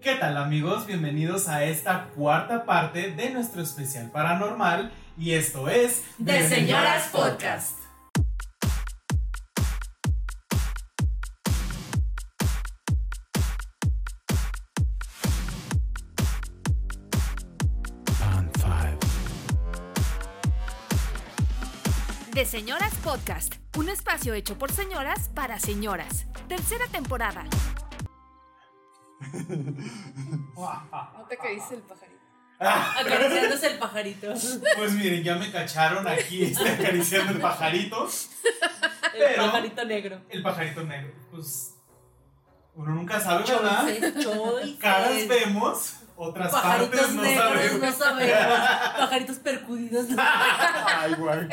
¿Qué tal amigos? Bienvenidos a esta cuarta parte de nuestro especial paranormal y esto es De Señoras Podcast. De Señoras Podcast, un espacio hecho por señoras para señoras. Tercera temporada. ¿No te caíste el pajarito? Acariciándose el pajarito. Pues miren, ya me cacharon aquí este, acariciando el pajarito. El Pero- pajarito negro. El pajarito negro. Pues uno nunca sabe, ¿verdad? Choices, choices. Caras vemos, otras Pajaritos partes no negros, sabemos. no sabemos. Pajaritos percudidos. no. Ay, guay.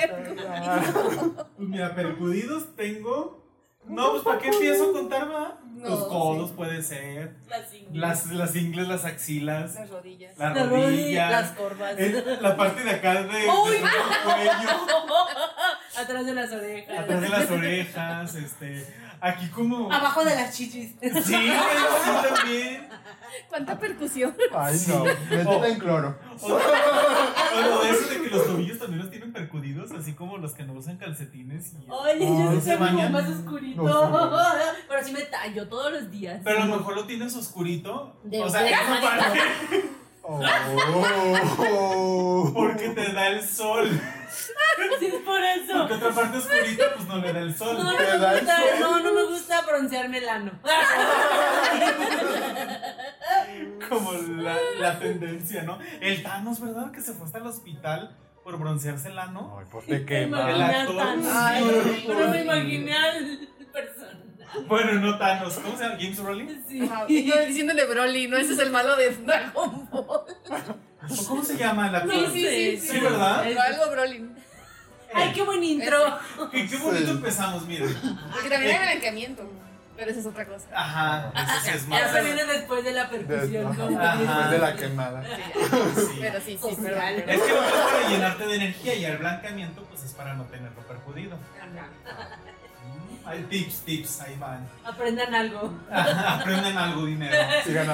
Pues mira, percudidos tengo. No, pues ¿para qué empiezo a contar, va? No, Los codos sí. puede ser. Las ingles. Las, las ingles, las axilas, Las rodillas. la Las rodilla. rodillas, las corvas. el- la parte de acá de, de ¡Uy! el cuello, Atrás de las orejas. atrás de las orejas, este, aquí como. Abajo de las chichis. Sí, sí también. ¿Cuánta percusión? Ay, no. Métete en cloro. O, o eso de que los tobillos también los tienen percudidos, así como los que no usan calcetines. Y, Oye, Ay, yo ¿se sí tengo bañan? más oscurito. No Pero sí me tallo todos los días. Pero a lo mejor lo tienes oscurito. De- o sea, de esa parte, Oh. porque te da el sol. Sí, es por eso. Porque otra parte oscurita, pues no le da el sol. No, no ¿Te me da el gusta, sol? no, no me gusta broncearme el ano. Como la, la tendencia, ¿no? El Thanos, ¿verdad? Que se fue hasta el hospital por broncearse el ano. Ay, pues te quema. El actor. Ay, Pero me imaginé al persona. Bueno, no Thanos. ¿Cómo se llama? ¿James Rowling? Sí. Ajá, y yo diciéndole Broly, no ese es el malo de Dragon Ball. ¿O cómo se llama el actor? Sí, sí, sí. Sí, ¿verdad? Pero algo Broly. Ay, qué buen intro. Qué, qué bonito Sí. empezamos, miren. Porque también hay blanqueamiento. Pero esa es otra cosa. Ajá, eso sí es más. Eso viene después de la percusión. Después como Ajá. Después de la quemada. Sí. Pero sí, sí, pero. Es pero- que lo que es para llenarte de energía y el blanqueamiento, pues es para no tenerlo perjudido. Mm, Hay tips, tips, ahí van. Aprendan algo. Aprendan algo, dinero. Sigan.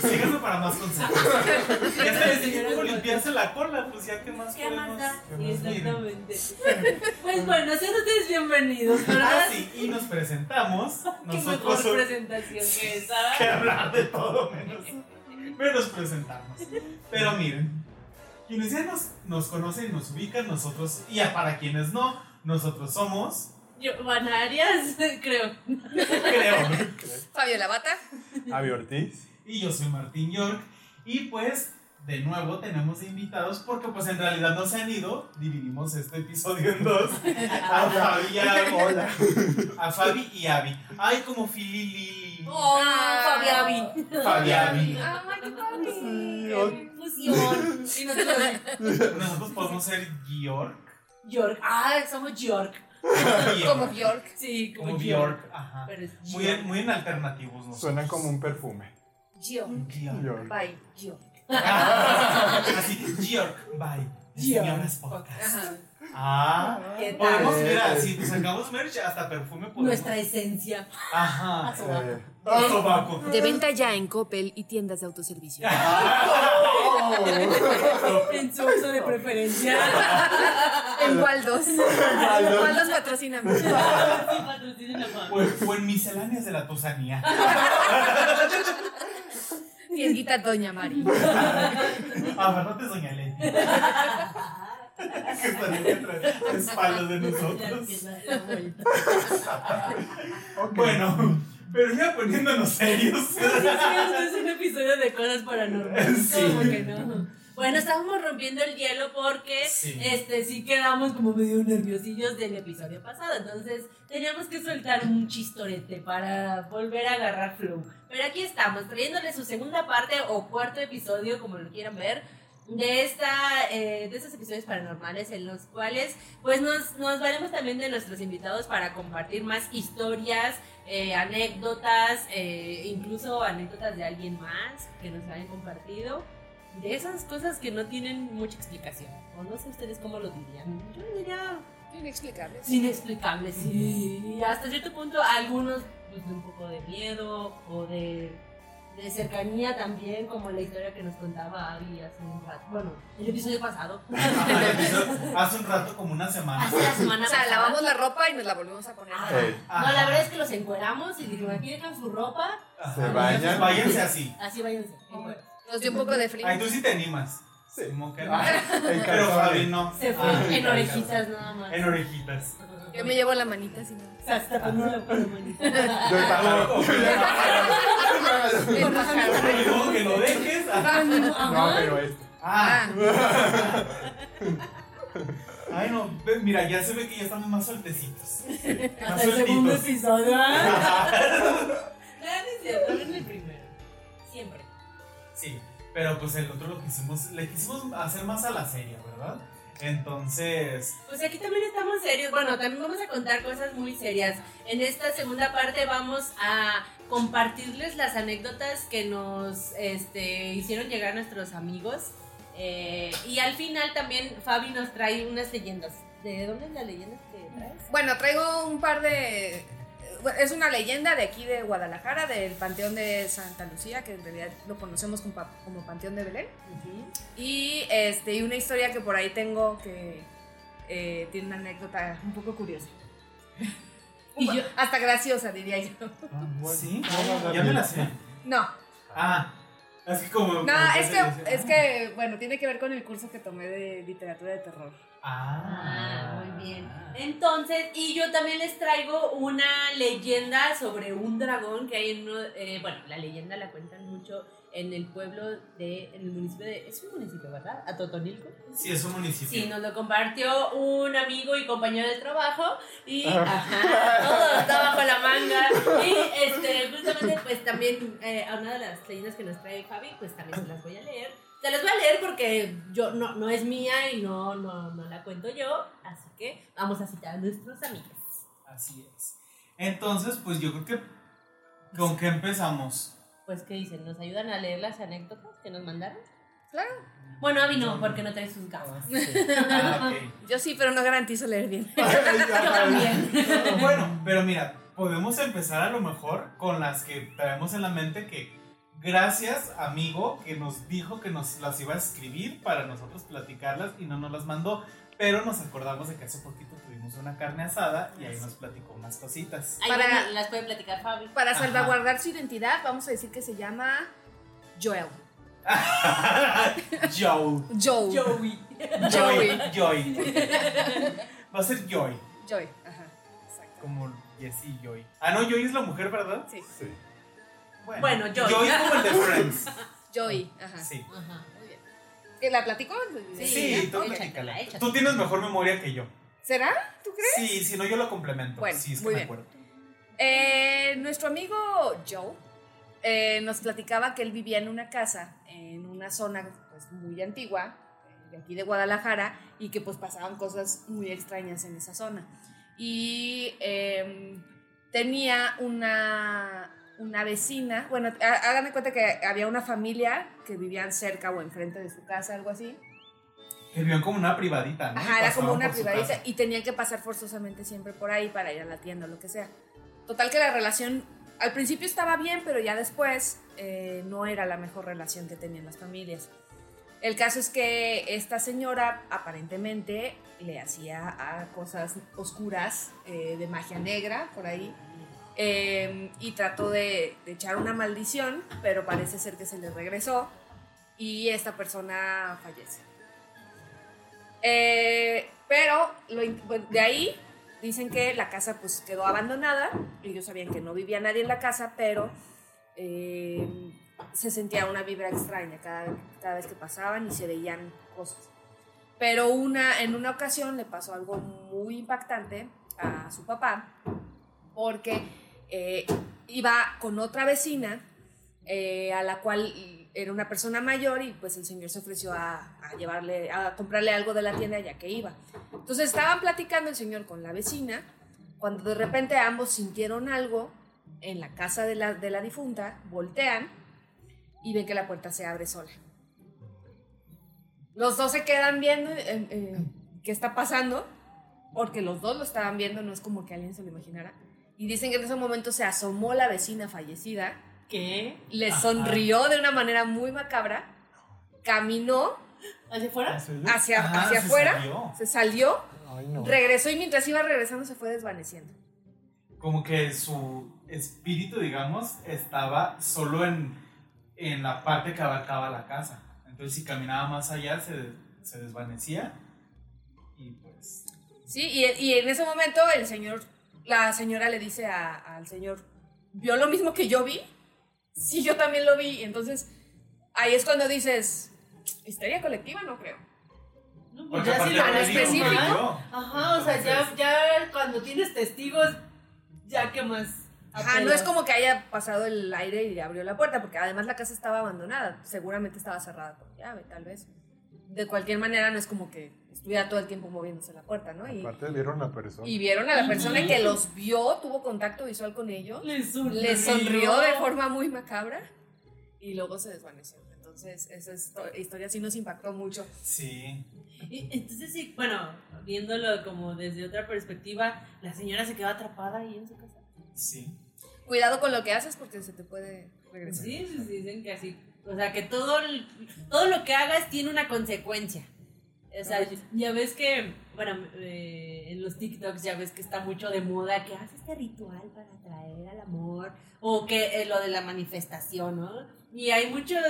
Síganme para más consejos. Ya se les dije cómo limpiarse la cola, pues ya que más ¿Qué podemos. más da? ¿Qué más da? Exactamente. Pues bueno, sean ustedes bienvenidos, Ah, ¿verdad? sí, y nos presentamos. Qué mejor presentación que esa. que hablar de todo menos, menos presentarnos. Pero miren, quienes ya nos, nos conocen, nos ubican, nosotros, y ya para quienes no, nosotros somos, Giovanna Arias, creo. creo, Fabiola Bata. Avi Ortiz. y yo soy Martín York, y pues de nuevo tenemos invitados porque pues en realidad no se han ido, dividimos este episodio en dos, a Fabi y a Hola. a Fabi y Abby. Ay, como Filili. Oh, Ah. Fabi Abby. ¡Ay, qué padre! Sí, o- Fusión. Y Nosotros podemos ser York. York. Ah, somos York. Como Bjork. Sí, como. Bjork, ajá. Pero es Muy, en- muy en alternativos, ¿no? Suena como un perfume. Bjork. York. Bye, York. Así, Bjork, bye. Bjork. Señoras podcast. Ajá. Ah, podemos, mira, si sacamos merch, hasta perfume podemos. Nuestra esencia. Ajá. Ah, sobaco. De venta ya en Coppel y tiendas de autoservicio. En su uso de preferencia. En Waldos. Waldos patrocíname. Sí. O, o en misceláneas de la tosanía. Tiendita Doña Mari. Ah, ¿verdad? Te doña Leti. que está detrás, a espaldas de nosotros. Bueno, pero ya poniéndonos serios. Sí, sí, es un episodio de cosas paranormales. Sí. ¿Cómo que no? Bueno, estábamos rompiendo el hielo porque Sí. este sí quedamos como medio nerviosillos del episodio pasado. Entonces teníamos que soltar un chistorete para volver a agarrar flow. Pero aquí estamos, trayéndoles su segunda parte o cuarto episodio, como lo quieran ver, de esta eh, de estos episodios paranormales en los cuales pues nos, nos valemos también de nuestros invitados para compartir más historias, eh, anécdotas, eh, incluso anécdotas de alguien más que nos hayan compartido. De esas cosas que no tienen mucha explicación. O no sé ustedes cómo lo dirían. Yo diría Inexplicables. inexplicables, sí. Y hasta cierto punto algunos pues de un poco de miedo o de de cercanía también, como la historia que nos contaba Abby hace un rato. Bueno, el episodio pasado. Ajá, el episodio Hace un rato, como una semana. Hace la semana O sea, pasada. lavamos la ropa y nos la volvimos a poner. Ajá. No, la verdad es que los encueramos y dijeron, aquí dejan su ropa. Se bañan. Váyanse así. así váyanse. en cueros. Nos dio un poco de frío. Ay, tú sí te animas. Sí. Como que no. En Pero. Fabi no. Se fue Ah, en orejitas nada más. En orejitas. Yo me llevo la manita así. ¿no? O sea, hasta poniendo la la manita. Yo el pájaro. El pájaro. Y luego que lo dejes. ah. No, pero este. Ah, Ah, ay no, mira, ya se ve que ya estamos más sueltecitos. Más el segundo episodio. ¿ah? No, no es cierto, el primero. Pero pues el otro lo quisimos, le quisimos hacer más a la serie, ¿verdad? Entonces, Pues aquí también estamos serios. Bueno, también vamos a contar cosas muy serias. En esta segunda parte vamos a compartirles las anécdotas que nos este, hicieron llegar nuestros amigos. Eh, y al final también Fabi nos trae unas leyendas. ¿De dónde es la leyenda que traes? Bueno, traigo un par de. Es una leyenda de aquí de Guadalajara, del Panteón de Santa Lucía, que en realidad lo conocemos como, pa- como Panteón de Belén. Y este, y una historia que por ahí tengo que eh, tiene una anécdota un poco curiosa. Y yo, Hasta graciosa, diría yo. ¿sí? Vamos a dar Ya me la sé. No, Ah, es que como... no, como es que, es ah. que, bueno, tiene que ver con el curso que tomé de literatura de terror. Ah, Ah, muy bien. Entonces, y yo también les traigo una leyenda sobre un dragón que hay en uno, eh, bueno, la leyenda la cuentan mucho en el pueblo de, en el municipio de, es un municipio, ¿verdad? Atotonilco. Sí, es un municipio. Sí, nos lo compartió un amigo y compañero del trabajo y Ah. ajá, todo está bajo la manga y este, justamente pues también eh, a una de las leyendas que nos trae Fabi, pues también se las voy a leer. Se las voy a leer porque yo no, no es mía y no, no, no la cuento yo, así que vamos a citar a nuestros amigos. Así es. Entonces, pues yo creo que... ¿Con qué empezamos? Pues, ¿qué dicen? ¿Nos ayudan a leer las anécdotas que nos mandaron? Claro. Bueno, Abby no, porque no trae sus gafas. Ah. Yo sí, pero no garantizo leer bien. Yo también. Bueno, pero mira, podemos empezar a lo mejor con las que traemos en la mente que gracias amigo que nos dijo que nos las iba a escribir para nosotros platicarlas y no nos las mandó, pero nos acordamos de que hace poquito tuvimos una carne asada y ahí nos platicó unas cositas. Ahí Para- las puede platicar Fabi. Para Ajá. salvaguardar su identidad, vamos a decir que se llama Joel. Joe. Joe. Joey. Joy. Joy. Va a ser Joy, Joy. Ajá. Exacto. como Jessie Joy. Ah, no, Joy es la mujer, ¿verdad? Sí. Sí. Bueno, Joy. Joy como el de Friends. Joy. Ajá. Sí. Ajá. Muy bien. ¿Que la platicó? Sí, Sí, tú platícala. Tú tienes mejor memoria que yo. ¿Será? ¿Tú crees? Sí, si no yo lo complemento. Bueno, sí, es que muy me bien. acuerdo. Eh, nuestro amigo Joe eh, nos platicaba que él vivía en una casa en una zona pues, muy antigua eh, de aquí de Guadalajara y que pues pasaban cosas muy extrañas en esa zona. Y eh, tenía una, una vecina, bueno, há- hagan de cuenta que había una familia que vivían cerca o enfrente de su casa, algo así. Que vivían como una privadita, Ajá, era como una privadita y tenían que pasar forzosamente siempre por ahí para ir a la tienda o lo que sea. Total que la relación al principio estaba bien, pero ya después eh, no era la mejor relación que tenían las familias. El caso es que esta señora aparentemente le hacía a cosas oscuras eh, de magia negra por ahí eh, y trató de, echar una maldición, pero parece ser que se le regresó y esta persona fallece. Eh, pero de ahí dicen que la casa pues quedó abandonada. Ellos sabían que no vivía nadie en la casa, pero eh, se sentía una vibra extraña cada, cada vez que pasaban y se veían cosas. Pero una, en una ocasión le pasó algo muy impactante a su papá, porque eh, iba con otra vecina eh, a la cual era una persona mayor y pues el señor se ofreció a, llevarle, a comprarle algo de la tienda ya que iba. Entonces estaban platicando el señor con la vecina cuando de repente ambos sintieron algo en la casa de la, de la difunta, voltean y ven que la puerta se abre sola. Los dos se quedan viendo eh, qué está pasando, porque los dos lo estaban viendo, no es como que alguien se lo imaginara. Y dicen que en ese momento se asomó la vecina fallecida ¿Qué? le Ajá. sonrió de una manera muy macabra, caminó ¿Hacia afuera? hacia, Ajá, hacia se afuera, salió. se salió, Ay, no. regresó y mientras iba regresando se fue desvaneciendo. Como que su espíritu, digamos, estaba solo en, en la parte que abarcaba la casa. Entonces, si caminaba más allá, se, se desvanecía. Y pues. Sí, y, y en ese momento el señor, la señora le dice a- al señor, ¿vio lo mismo que yo vi? Sí, yo también lo vi. Entonces ahí es cuando dices, histeria colectiva, no creo. No, pues Porque ya sí lo específico. Ajá, o sea, ya, ya cuando tienes testigos, ya que más. Ajá, no es como que haya pasado el aire y abrió la puerta, porque además la casa estaba abandonada, seguramente estaba cerrada con llave, tal vez. De cualquier manera, no es como que estuviera todo el tiempo moviéndose la puerta, ¿no? Y, Aparte vieron a la persona. y vieron a la persona que los vio, tuvo contacto visual con ellos, Le sonrió. le sonrió de forma muy macabra y luego se desvaneció. Entonces, esa histo- historia sí nos impactó mucho. Sí. Y Entonces, sí, bueno, viéndolo como desde otra perspectiva, la señora se quedó atrapada ahí en su casa. Sí. Cuidado con lo que haces porque se te puede regresar. Sí, pues dicen que así. O sea, que todo, todo lo que hagas tiene una consecuencia. O sea, ya ves que, bueno, eh, en los TikToks ya ves que está mucho de moda que haces este ritual para atraer al amor. O que eh, lo de la manifestación, ¿no? Y hay muchos,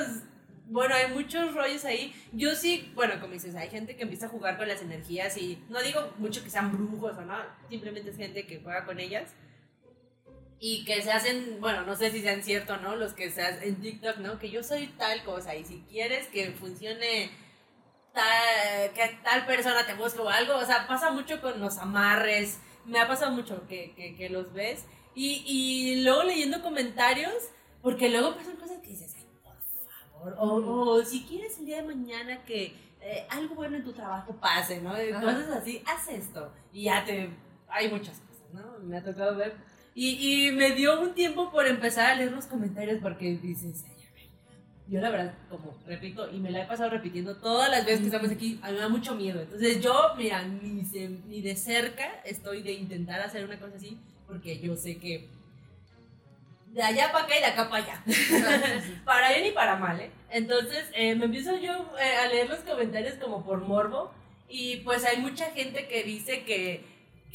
bueno, hay muchos rollos ahí. Yo sí, bueno, como dices, hay gente que empieza a jugar con las energías y no digo mucho que sean brujos o no, simplemente es gente que juega con ellas y que se hacen, bueno, no sé si sean cierto, ¿no? Los que se hacen en TikTok, ¿no? Que yo soy tal cosa y si quieres que funcione tal, que tal persona te busque o algo, o sea, pasa mucho con los amarres, me ha pasado mucho que, que, que los ves y, y luego leyendo comentarios, porque luego pasan cosas que dices, ay, por favor, o, o si quieres el día de mañana que eh, algo bueno en tu trabajo pase, ¿no? Cosas así, haz esto y ya te... Hay muchas cosas, ¿no? Me ha tocado ver y, y me dio un tiempo por empezar a leer los comentarios porque dices, yo la verdad, como repito, y me la he pasado repitiendo todas las veces que estamos aquí, a mí me da mucho miedo. Entonces yo, mira, ni, se- ni de cerca estoy de intentar hacer una cosa así porque yo sé que de allá para acá y de acá para allá. para bien y para mal, ¿eh? Entonces eh, me empiezo yo eh, a leer los comentarios como por morbo y pues hay mucha gente que dice que,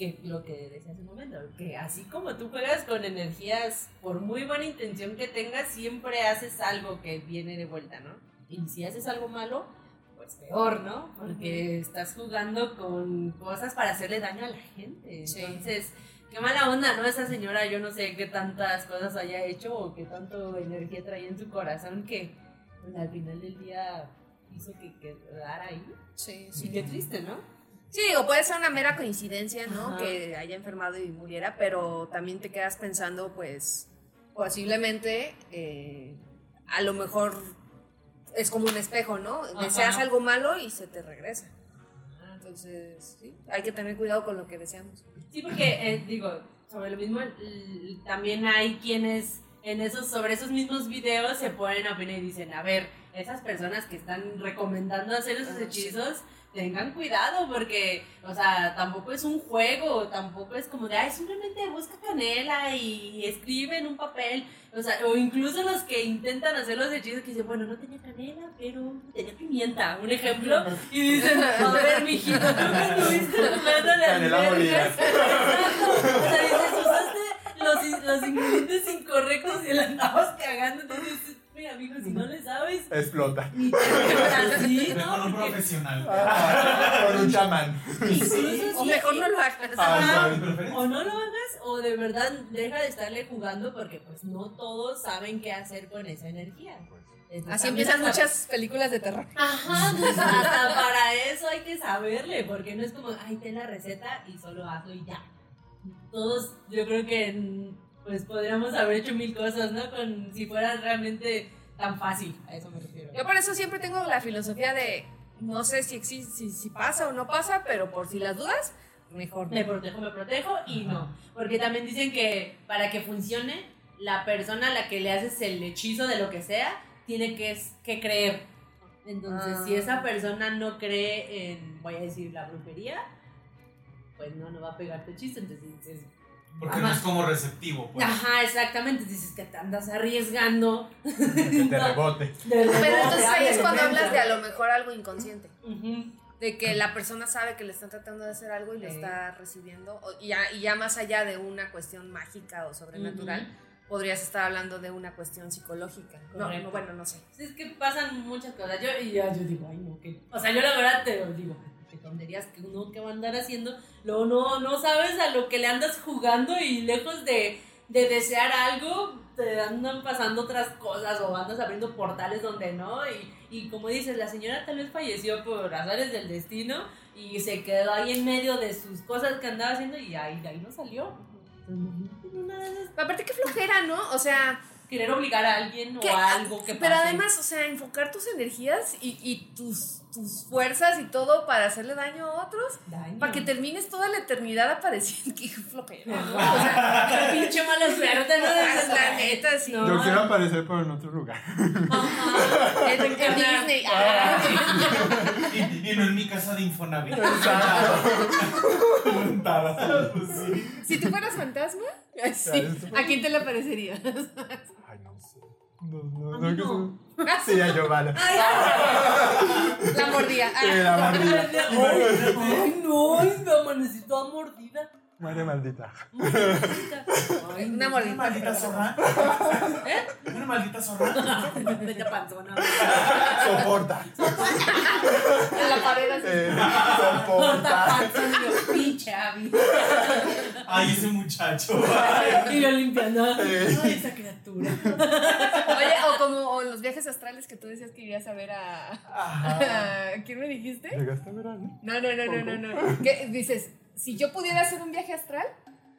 que lo que decía hace un momento, que así como tú juegas con energías, por muy buena intención que tengas, siempre haces algo que viene de vuelta, ¿no? Y si haces algo malo, pues peor, ¿no? Porque estás jugando con cosas para hacerle daño a la gente. Sí. Entonces, qué mala onda, ¿no? Esa señora, yo no sé qué tantas cosas haya hecho o qué tanto energía traía en su corazón que pues, al final del día hizo que quedara ahí. Sí, Y qué triste, ¿no? Sí, o puede ser una mera coincidencia, ¿no? Ajá. Que haya enfermado y muriera, pero también te quedas pensando, pues, posiblemente, eh, a lo mejor es como un espejo, ¿no? Ajá. Deseas algo malo y se te regresa. Entonces, sí, hay que tener cuidado con lo que deseamos. Sí, porque eh, digo, sobre lo mismo, también hay quienes en esos, sobre esos mismos videos se ponen a opinar y dicen, a ver, esas personas que están recomendando hacer esos Ah, hechizos, tengan cuidado porque, o sea, tampoco es un juego, tampoco es como de, ay, simplemente busca canela y escribe en un papel, o sea, o incluso los que intentan hacer los hechizos que dicen, bueno, no tenía canela, pero tenía pimienta, un ejemplo, y dicen, a ver, mijito, tú me estuviste jugando las vergas. O sea, dices, usaste los, los ingredientes incorrectos y la andabas cagando, entonces, mira, amigo, si no le sabes, Explota. ni así, ¿no? un profesional. Ah, con un chamán. O mejor no lo hagas. Ah, o no lo hagas o de verdad deja de estarle jugando porque pues no todos saben qué hacer con esa energía. Entonces, Así empiezan hasta- muchas películas de terror. Ajá, pues, hasta para eso hay que saberle, porque no es como, ay, ten la receta y solo hazlo y ya. Todos, yo creo que pues podríamos haber hecho mil cosas, ¿no? Con, si fuera realmente tan fácil, a eso me refiero. Yo por eso siempre tengo la filosofía de, no sé si, existe, si, si pasa o no pasa, pero por si las dudas, mejor. Me protejo, me protejo y no. Porque también dicen que para que funcione, la persona a la que le haces el hechizo de lo que sea, tiene que, que creer. Entonces, Ah. si esa persona no cree en, voy a decir, la brujería, pues no, no va a pegar tu hechizo. Entonces dices, Porque no es como receptivo. Pues. Ajá, exactamente. Dices que te andas arriesgando. Que te rebote. de Pero rebote, entonces ahí es cuando hablas de a lo mejor algo inconsciente. De que la persona sabe que le están tratando de hacer algo y lo Sí. está recibiendo. o- Y ya, y ya más allá de una cuestión mágica o sobrenatural, podrías estar hablando de una cuestión psicológica. No, Correcto. no, bueno, no sé. Sí, es que pasan muchas cosas. Yo, y ya yo digo, ay, no, que. O sea, yo la verdad te lo digo, tonterías que uno que va a andar haciendo. Luego no, no sabes a lo que le andas jugando y lejos de, de desear algo, te andan pasando otras cosas o andas abriendo portales donde no. Y, y como dices, la señora tal vez falleció por azares del destino y se quedó ahí en medio de sus cosas que andaba haciendo y ahí, de ahí no salió. Pero aparte, qué flojera, ¿no? O sea, Querer obligar a alguien o a algo que pero pase. además, o sea, enfocar tus energías y, y tus, tus fuerzas y todo para hacerle daño a otros, Daño. para que termines toda la eternidad apareciendo. Qué flojera. ¿no? O Ajá. sea, pinche mala suerte, ¿no? la neta, sí. No. Yo quiero aparecer, pero en otro lugar. En, en Disney. Ah. Y, y no en mi casa de Infonavit. Si tú fueras fantasma, sí, ¿a quién te le parecerías? Ay, no. No, no, no, mí que no. se- Sí, a Giovanna. La mordía. Sí, la maldita. Ay, no, ay, me amanecí toda mordida. Madre maldita. Ay, Una Una mordida. maldita zorra. ¿Eh? Una maldita zorra. Vete panzona. Soporta. En la pared así. Eh, soporta. yo, pinche Abby. Ay, ese muchacho. Y yo limpiando. Eh. Ay, esa criatura. Oye, o como o los viajes astrales que tú decías que irías a ver a. Ajá. a- ¿Quién me dijiste? ¿Llegaste a ver a mí? No, no, no, no, no, no. ¿Qué? Dices, si yo pudiera hacer un viaje astral,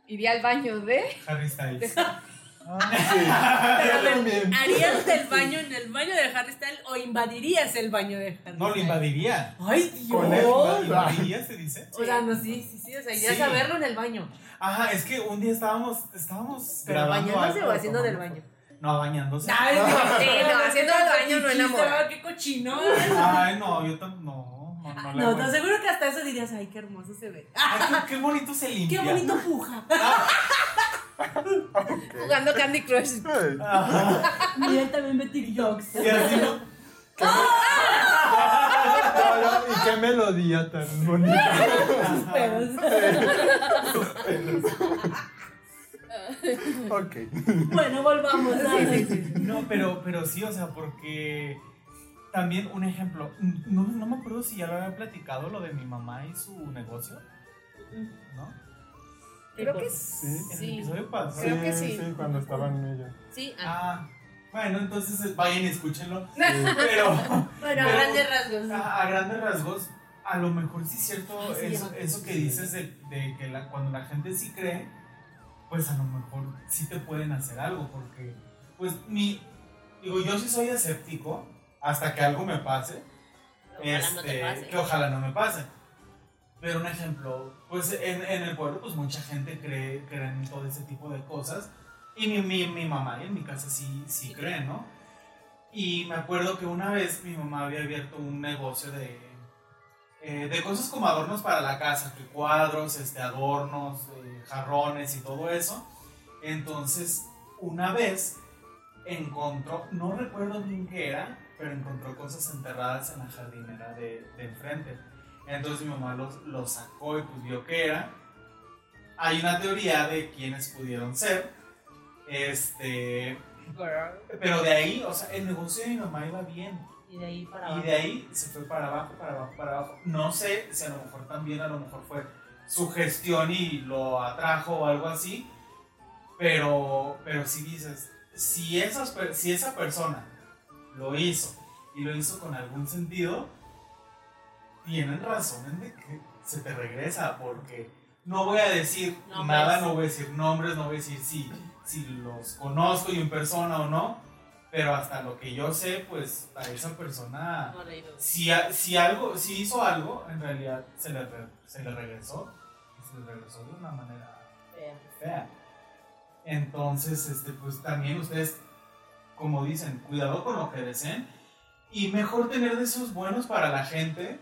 iría al baño de. Harry Styles. Ah, sí. Pero a Yo ver, también. ¿harías del baño en el baño de Harry Styles o invadirías el baño de Harry No, lo Styles? invadiría. Ay, Con él, Dios. ¿Invadiría se dice? O sea, no, sí, sí, sí. O sea, irías Sí. a verlo en el baño. Ajá, es que un día estábamos, estábamos Pero grabando bañándose algo, o haciendo del baño. No, bañándose. Ay, Dios, Sí, no, haciendo el baño no enamora. Qué cochino. Ay, no, yo tam no, no, no, No, te aseguro que hasta eso dirías, ay, qué hermoso se ve. Ay, qué, qué bonito se Qué limpia. bonito puja. Jugando Candy Crush. Ajá. Mira, también ve TikToks. Y así no. no, no, Y qué melodía tan bonita. Sus pedos. Ok. Bueno, volvamos. a No, pero, pero sí, o sea, porque también un ejemplo, no, no me acuerdo si ya lo había platicado lo de mi mamá y su negocio, ¿no? Creo que En sí. el Sí. episodio pasado. Creo que sí. Sí, cuando estaban ellos. Sí. ah. Ah, bueno, entonces eh, vayan y escúchenlo. Pero Bueno, a Pero- grandes rasgos. a, a grandes rasgos, a lo mejor sí es cierto Ah, sí, eso, eso que dices de, de que la- cuando la gente sí cree, pues a lo mejor sí te pueden hacer algo, porque, pues, mi, digo, yo sí soy escéptico hasta que algo me pase, Ojalá no te este, pase. que ojalá no me pase. Pero un ejemplo, pues en, en el pueblo, pues mucha gente cree, cree en todo ese tipo de cosas. Y mi, mi, mi mamá y en mi casa sí, sí creen, ¿no? Y me acuerdo que una vez mi mamá había abierto un negocio de, eh, de cosas como adornos para la casa, que cuadros, este, adornos, eh, jarrones y todo eso. Entonces, una vez encontró, no recuerdo bien qué era, pero encontró cosas enterradas en la jardinera de, de enfrente. Entonces mi mamá los, los sacó y pues vio qué era. Hay una teoría de quiénes pudieron ser. Este, pero de ahí, o sea, el negocio de mi mamá iba bien. Y de ahí para Y abajo. de ahí se fue para abajo, para abajo, para abajo. No sé si a lo mejor también, a lo mejor fue su gestión y lo atrajo o algo así. Pero, pero si dices, si, esas, si esa persona lo hizo y lo hizo con algún sentido, tienen razón en de que se te regresa porque no voy a decir Nombres. nada, no voy a decir nombres, no voy a decir si, si los conozco y en persona o no, pero hasta lo que yo sé, pues a esa persona, No, si, a- si algo, si hizo algo, en realidad se le, re- se le regresó, y se le regresó de una manera Fea. fea. Entonces, este, pues también ustedes, como dicen, cuidado con lo que deseen y mejor tener deseos buenos para la gente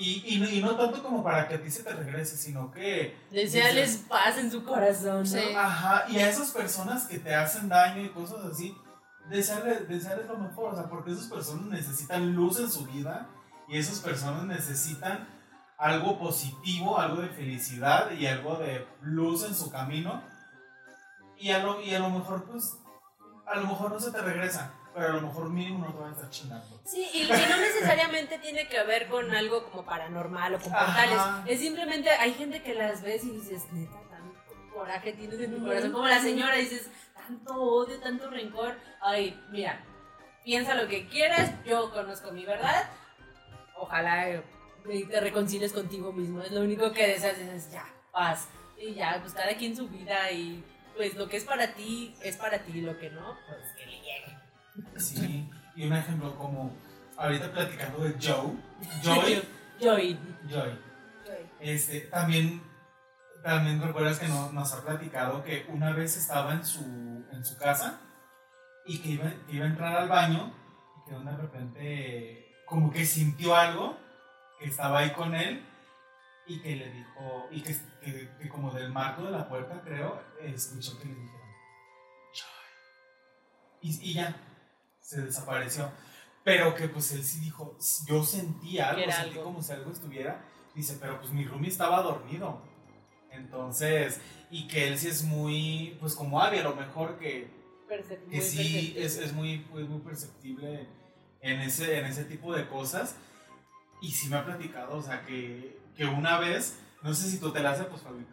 Y, y, no, y no tanto como para que a ti se te regrese, sino que... Desearles paz en su corazón, ¿no? Sí. Ajá, y a esas personas que te hacen daño y cosas así, desearles, desearles lo mejor, o sea, porque esas personas necesitan luz en su vida y esas personas necesitan algo positivo, algo de felicidad y algo de luz en su camino. Y a lo, y a lo mejor, pues, a lo mejor no se te regresa, pero a lo mejor mínimo no te van a estar chingando. Sí, y, y no necesariamente tiene que ver con algo como paranormal o con Ajá. portales. Es simplemente, hay gente que las ves y dices, neta, tanto coraje tienes en tu corazón. Como la señora, dices, tanto odio, tanto rencor. Ay, mira, piensa lo que quieras, yo conozco mi verdad. Ojalá eh, te reconcilies contigo mismo. Es lo único que deseas, es ya, paz. Y ya, pues cada quien su vida y pues lo que es para ti, es para ti, lo que no, pues que le llegue. Sí, y un ejemplo como ahorita platicando de Joe, Joy, Joy. Joy, este, también, también recuerdas que no- nos ha platicado que una vez estaba en su, en su casa y que iba, que iba a entrar al baño y que de repente como que sintió algo que estaba ahí con él y que le dijo, y que, que- que como del marco de la puerta creo, escuchó que le dijeron. Y, y ya, se desapareció. Pero que pues él sí dijo, yo sentí algo, sentí algo. como si algo estuviera. Dice, pero pues mi roomie estaba dormido. Entonces, y que él sí es muy, pues como Abby, a lo mejor que, Percep- que sí es, es muy, pues, muy perceptible en ese, en ese tipo de cosas. Y sí me ha platicado, o sea, que, que una vez, no sé si tú te la haces, pues Fabi,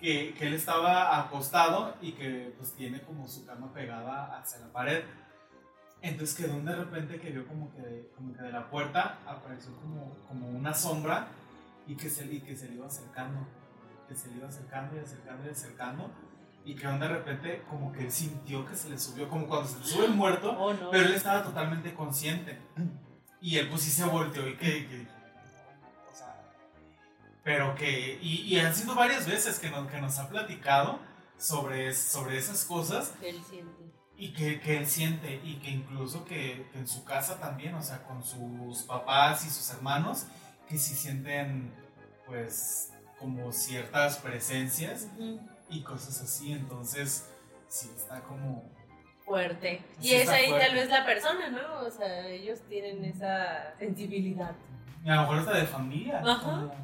que, que él estaba acostado y que pues tiene como su cama pegada hacia la pared. Entonces quedó de repente que vio como que, de- como que de la puerta apareció como, como una sombra y que, se, y que se le iba acercando, que se le iba acercando y acercando y acercando. Y que de repente como que él sintió que se le subió, como cuando se te sube el muerto, Oh, no. pero él estaba totalmente consciente. Y él pues sí se volteó y que... que- o sea, pero que... Y, y han sido varias veces que nos, que nos ha platicado sobre, sobre esas cosas Él siente. y que, que él siente y que incluso que, que en su casa también, o sea, con sus papás y sus hermanos, que sí sienten pues como ciertas presencias y cosas así. Entonces, sí está como... Fuerte. Y Sí, es está ahí fuerte. tal vez la persona, ¿no? O sea, ellos tienen esa sensibilidad. Y a lo mejor hasta de familia. Ajá. Como,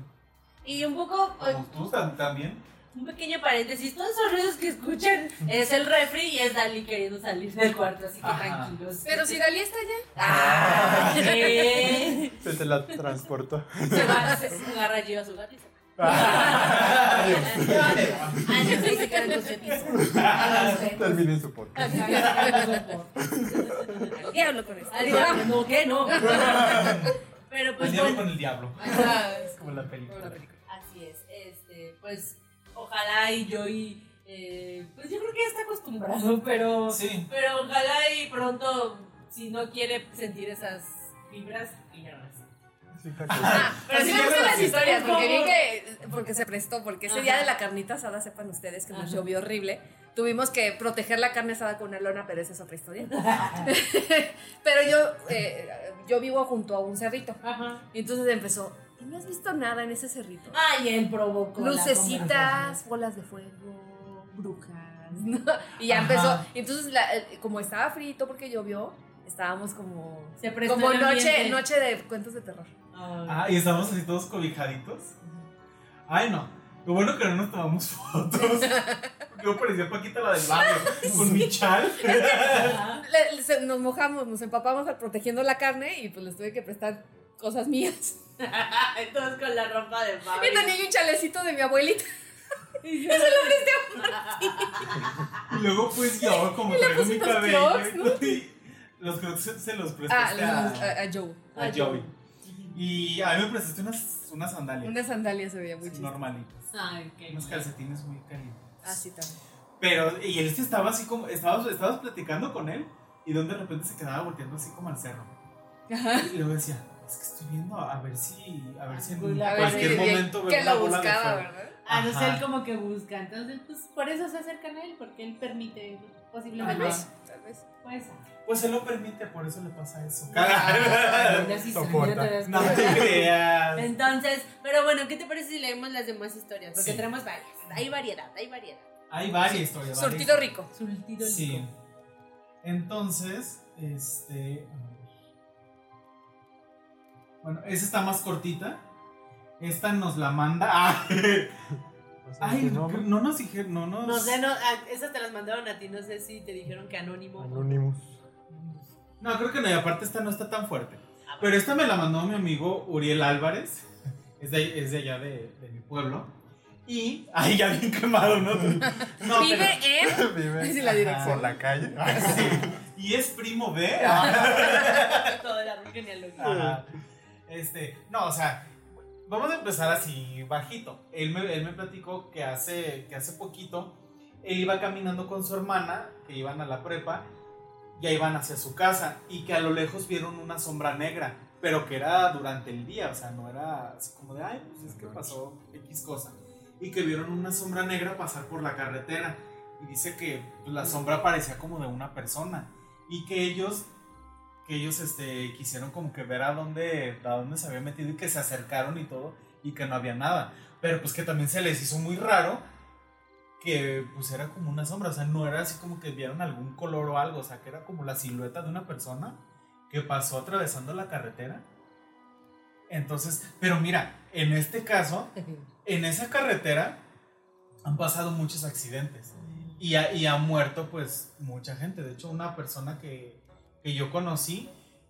Y un poco, eh, como tú tam- también. un pequeño paréntesis, todos esos ruidos que escuchan es el refri y es Dali queriendo salir del cuarto, así que Ajá. tranquilos. Pero si Dalí está allá. ¡Ah! ¿qué? Se te la transportó. Se va, se agarra allí a su gato Ah, Ah, con su podcast. Al diablo con esto. Al diablo, no, ¿qué? No. Pero El pues diablo bueno. con el diablo. Ajá. Como la película. Así es, este, pues ojalá y yo y eh, pues yo creo que ya está acostumbrado, pero Sí. pero ojalá y pronto si no quiere sentir esas vibras y ya no las siente. Sí, Ah, pero sí me gustan las la historias, porque vi que, porque se prestó, porque ese Ajá. día de la carnita asada, sepan ustedes que nos Ajá. llovió horrible, tuvimos que proteger la carne asada con una lona, pero esa es otra historia. pero yo, eh, yo vivo junto a un cerrito, Ajá. y entonces empezó, ¿y no has visto nada en ese cerrito? Ay, él provocó Lucecitas, bolas de fuego, brujas, ¿no? Y ya Ajá. empezó, entonces la- como estaba frito porque llovió, estábamos como... Se prestó Como noche, noche de cuentos de terror. Ah, y estamos así todos cobijaditos. Ay, no. Lo bueno que no nos tomamos fotos. Porque yo parecía Paquita la del barrio. Con mi chal. Ajá. Le- le- se- nos mojamos, nos empapamos al- protegiendo la carne y pues les tuve que prestar cosas mías. Todos con la ropa de Fabi. Y tenía yo un chalecito de mi abuelita. Y yo- Y luego pues yo, como traigo mi cabello. crocs, los crocs se, se los Ah, prestaste a, a, a- a Joe. a Joey. Y a mí me prestaste unas, unas sandalias. Una sandalia se veía muy chiste. normalitas. Ay, qué Unos calcetines muy calientes. Ah, sí, también. Pero, y él sí estaba así como, estabas, estabas platicando con él y donde de repente se quedaba volteando así como al cerro. Ajá. Y luego decía, es que estoy viendo a ver si, a ver si en A ver cualquier momento veo que una lo bola buscaba, fuego". ¿verdad? Ah, no él como que busca. Entonces, pues por eso se acercan a él, porque él permite. Posiblemente. Tal vez, tal vez. Puede ser. Pues él lo permite, por eso le pasa eso. Das no te creas. Entonces, pero bueno, ¿qué te parece si leemos las demás historias? Porque Sí. tenemos varias. Hay variedad, hay variedad. Hay varias historias. varias Surtido rico. Surtido Sí. lico. Entonces, este. Bueno, esa está más cortita. Esta nos la manda. Ah, Ay, no, no nos dijeron. No nos. No sé, no, ah, esas te las mandaron a ti, no sé si te dijeron que anónimo. Anonymous. No, creo que no. Y aparte, esta no está tan fuerte. Ah, Pero esta me la mandó mi amigo Uriel Álvarez. Es de, es de allá de, de mi pueblo. Y. Ay, ya bien quemado, ¿no? No, Vive pero- en. Vive Sí, la dirección. por la calle. Sí. Y es primo de. Toda la genealogía. Ajá. Este, no, o sea, vamos a empezar así bajito. Él me, él me platicó que hace, que hace poquito él iba caminando con su hermana, que iban a la prepa, ya iban hacia su casa y que a lo lejos vieron una sombra negra, pero que era durante el día, o sea, no era así como de, ay, pues es que pasó X cosa. Y que vieron una sombra negra pasar por la carretera y dice que la sombra parecía como de una persona y que ellos que ellos este, quisieron como que ver a dónde, a dónde se había metido y que se acercaron y todo y que no había nada. Pero pues que también se les hizo muy raro que pues era como una sombra, o sea, no era así como que vieron algún color o algo, o sea, que era como la silueta de una persona que pasó atravesando la carretera. Entonces, pero mira, en este caso, en esa carretera han pasado muchos accidentes y ha, y ha muerto pues mucha gente. De hecho, una persona que, que yo conocí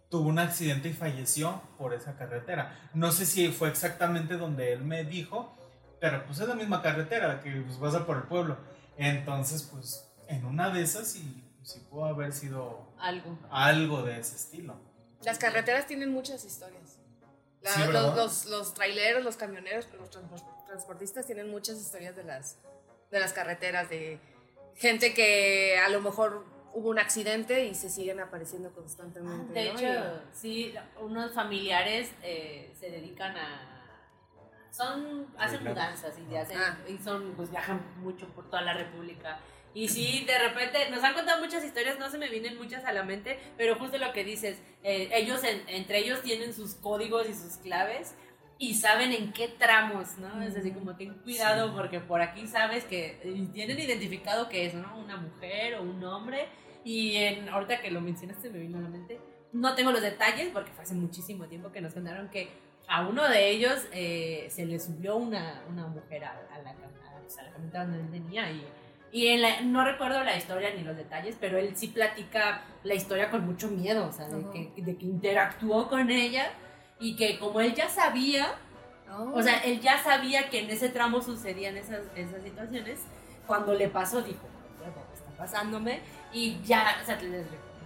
tuvo un accidente y falleció por esa carretera. No sé si fue exactamente donde él me dijo, pero pues es la misma carretera que pues, pasa por el pueblo. Entonces, pues en una de esas sí, sí pudo haber sido Algo. algo de ese estilo. Las carreteras tienen muchas historias. La- Sí, ¿verdad? los, los, los traileros, los camioneros, los transpor- transportistas tienen muchas historias de las, de las carreteras, de gente que a lo mejor hubo un accidente y se siguen apareciendo constantemente. De ¿no? hecho, sí, unos familiares eh, se dedican a. Son. hacen mudanzas y, hacen, Ah. y son, pues viajan mucho por toda la República. Y sí, de repente nos han contado muchas historias, no se me vienen muchas a la mente, pero justo lo que dices, eh, ellos en- entre ellos tienen sus códigos y sus claves y saben en qué tramos, ¿no? Es así como ten cuidado Sí. porque por aquí sabes que y tienen identificado que es, ¿no? Una mujer o un hombre y en, ahorita que lo mencionaste me vino a la mente, no tengo los detalles porque fue hace muchísimo tiempo que nos contaron que a uno de ellos eh, se le subió una, una mujer a, a la, camioneta donde él venía y, y en la- no recuerdo la historia ni los detalles, pero él sí platica la historia con mucho miedo, o sea, de, que, de que interactuó con ella y que como él ya sabía, Oh. o sea, él ya sabía que en ese tramo sucedían esas, esas situaciones. Cuando le pasó, dijo, "Huevo, está pasándome. Y ya, o sea,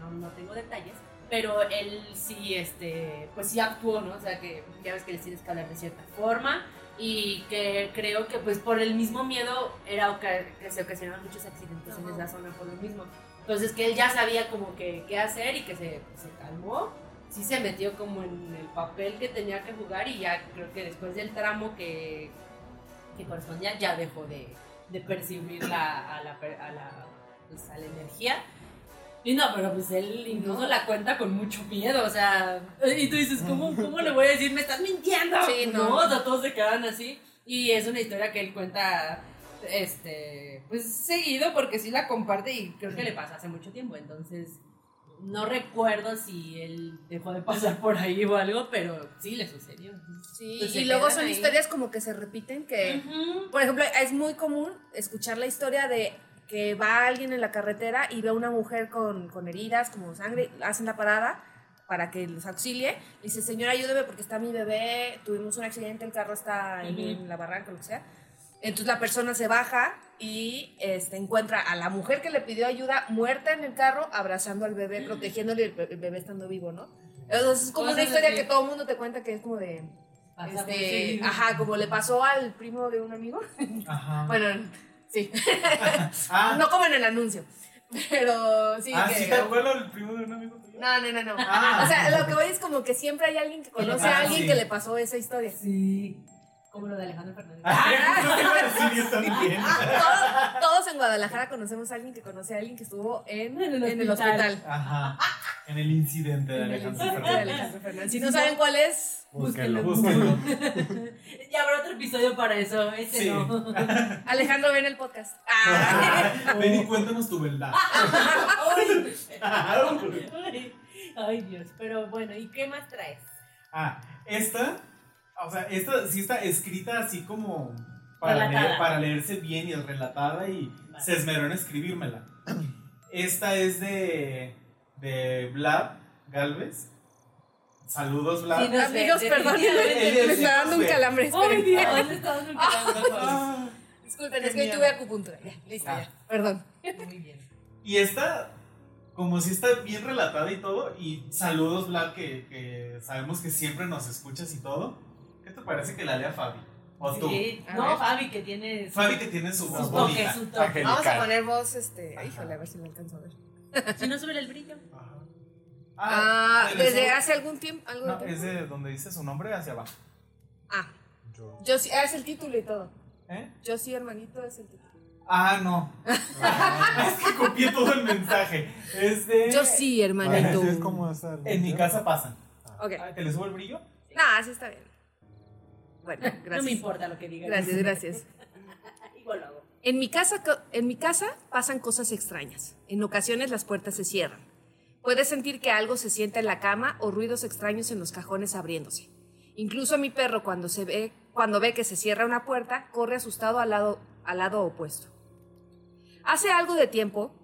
no, no tengo detalles, pero él sí, este, pues sí actuó, ¿no? O sea, que ya ves que les tienes que hablar de cierta forma. Y que creo que, pues, por el mismo miedo, era que se ocasionaban muchos accidentes en Ajá. esa zona por lo mismo. Entonces, que él ya sabía como que qué hacer y que se, se calmó sí se metió como en el papel que tenía que jugar y ya creo que después del tramo que, que correspondía ya dejó de, de percibir la, a, la, a, la, pues, a la energía. Y no, pero pues él incluso la cuenta con mucho miedo, o sea, y tú dices, ¿cómo, cómo le voy a decir, me estás mintiendo? Sí, no. no, o sea, todos se quedan así. Y es una historia que él cuenta, este, pues seguido, porque sí la comparte y creo que le pasa hace mucho tiempo, entonces no recuerdo si él dejó de pasar por ahí o algo, pero sí le sucedió. Sí, y luego son ahí. historias como que se repiten que... Por ejemplo, es muy común escuchar la historia de que va alguien en la carretera y ve a una mujer con, con heridas, como sangre, hacen la parada para que los auxilie. Y dice, señora, ayúdeme porque está mi bebé, tuvimos un accidente, el carro está en la barranca, lo que sea. Entonces la persona se baja y este, encuentra a la mujer que le pidió ayuda muerta en el carro, abrazando al bebé, protegiéndole el, be- el bebé estando vivo, ¿no? Entonces es como una historia que todo el mundo te cuenta que es como de... Este, ajá, como le pasó al primo de un amigo. Ajá. Bueno, sí. ah, No como en el anuncio. Pero sí ah, que. ¿sí te acuerdas el primo de un amigo? No, no, no, no. Ah. O sea, lo que voy es como que siempre hay alguien que conoce Ah, a alguien sí. que le pasó esa historia. Sí. Como lo de Alejandro Fernández. Ah, yo también. Todos, todos en Guadalajara conocemos a alguien que conoce a alguien que estuvo en, En el en el hospital. Ajá. En el incidente de Alejandro de Fernández. Alejandro Fernández. Si no saben cuál es, Búsquenlo. Búsquenlo. ya habrá otro episodio para eso. Ese Sí. no. Alejandro ve en el podcast. Ah. Ven y cuéntanos tu verdad. Ay, Dios. Pero bueno, ¿y qué más traes? Ah, esta, o sea, esta sí está escrita así como para, leer- para leerse bien y es relatada y Vale. se esmeró en escribírmela. Esta es de, de Vlad Galvez. Saludos, Vlad. Sí, no sé, Amigos, definitivamente. me está dando un calambre. Ay. Dios, ¿dónde está dando un calambre? Ah, Disculpen, es que hoy tuve acupuntura. Ya, listo, Ah. ya. Perdón. Muy bien. Y esta, como si está bien relatada y todo, y saludos, Vlad, que, que sabemos que siempre nos escuchas y todo. ¿Qué te parece que la lea Fabi? O tú. Sí. No, ver. Fabi, que tiene su, Fabi que tiene su su voz toque, su toque. Vamos a poner voz, este. Ajá. Híjole, a ver si lo alcanzo a ver. Si no sube el brillo. Ajá. Ah, ¿te desde hace algún tiempo. algo de No, tiempo? es de donde dice su nombre hacia abajo. Ah, Yo. yo sí, ah, es el título y todo. ¿Eh? Yo sí, hermanito, es el título. Ah, no. es que copié todo el mensaje. Es de. Yo sí, hermanito. Es como hacer. En mi casa pasan. Ok. Ah, ¿Te le subo el brillo? No, así está bien. Bueno, gracias. No me importa lo que digas. Gracias, gracias. Igual lo hago. En mi, casa, en mi casa pasan cosas extrañas. En ocasiones las puertas se cierran. Puedes sentir que algo se sienta en la cama o ruidos extraños en los cajones abriéndose. Incluso mi perro cuando, se ve, cuando ve que se cierra una puerta, corre asustado al lado, al lado opuesto. Hace algo de tiempo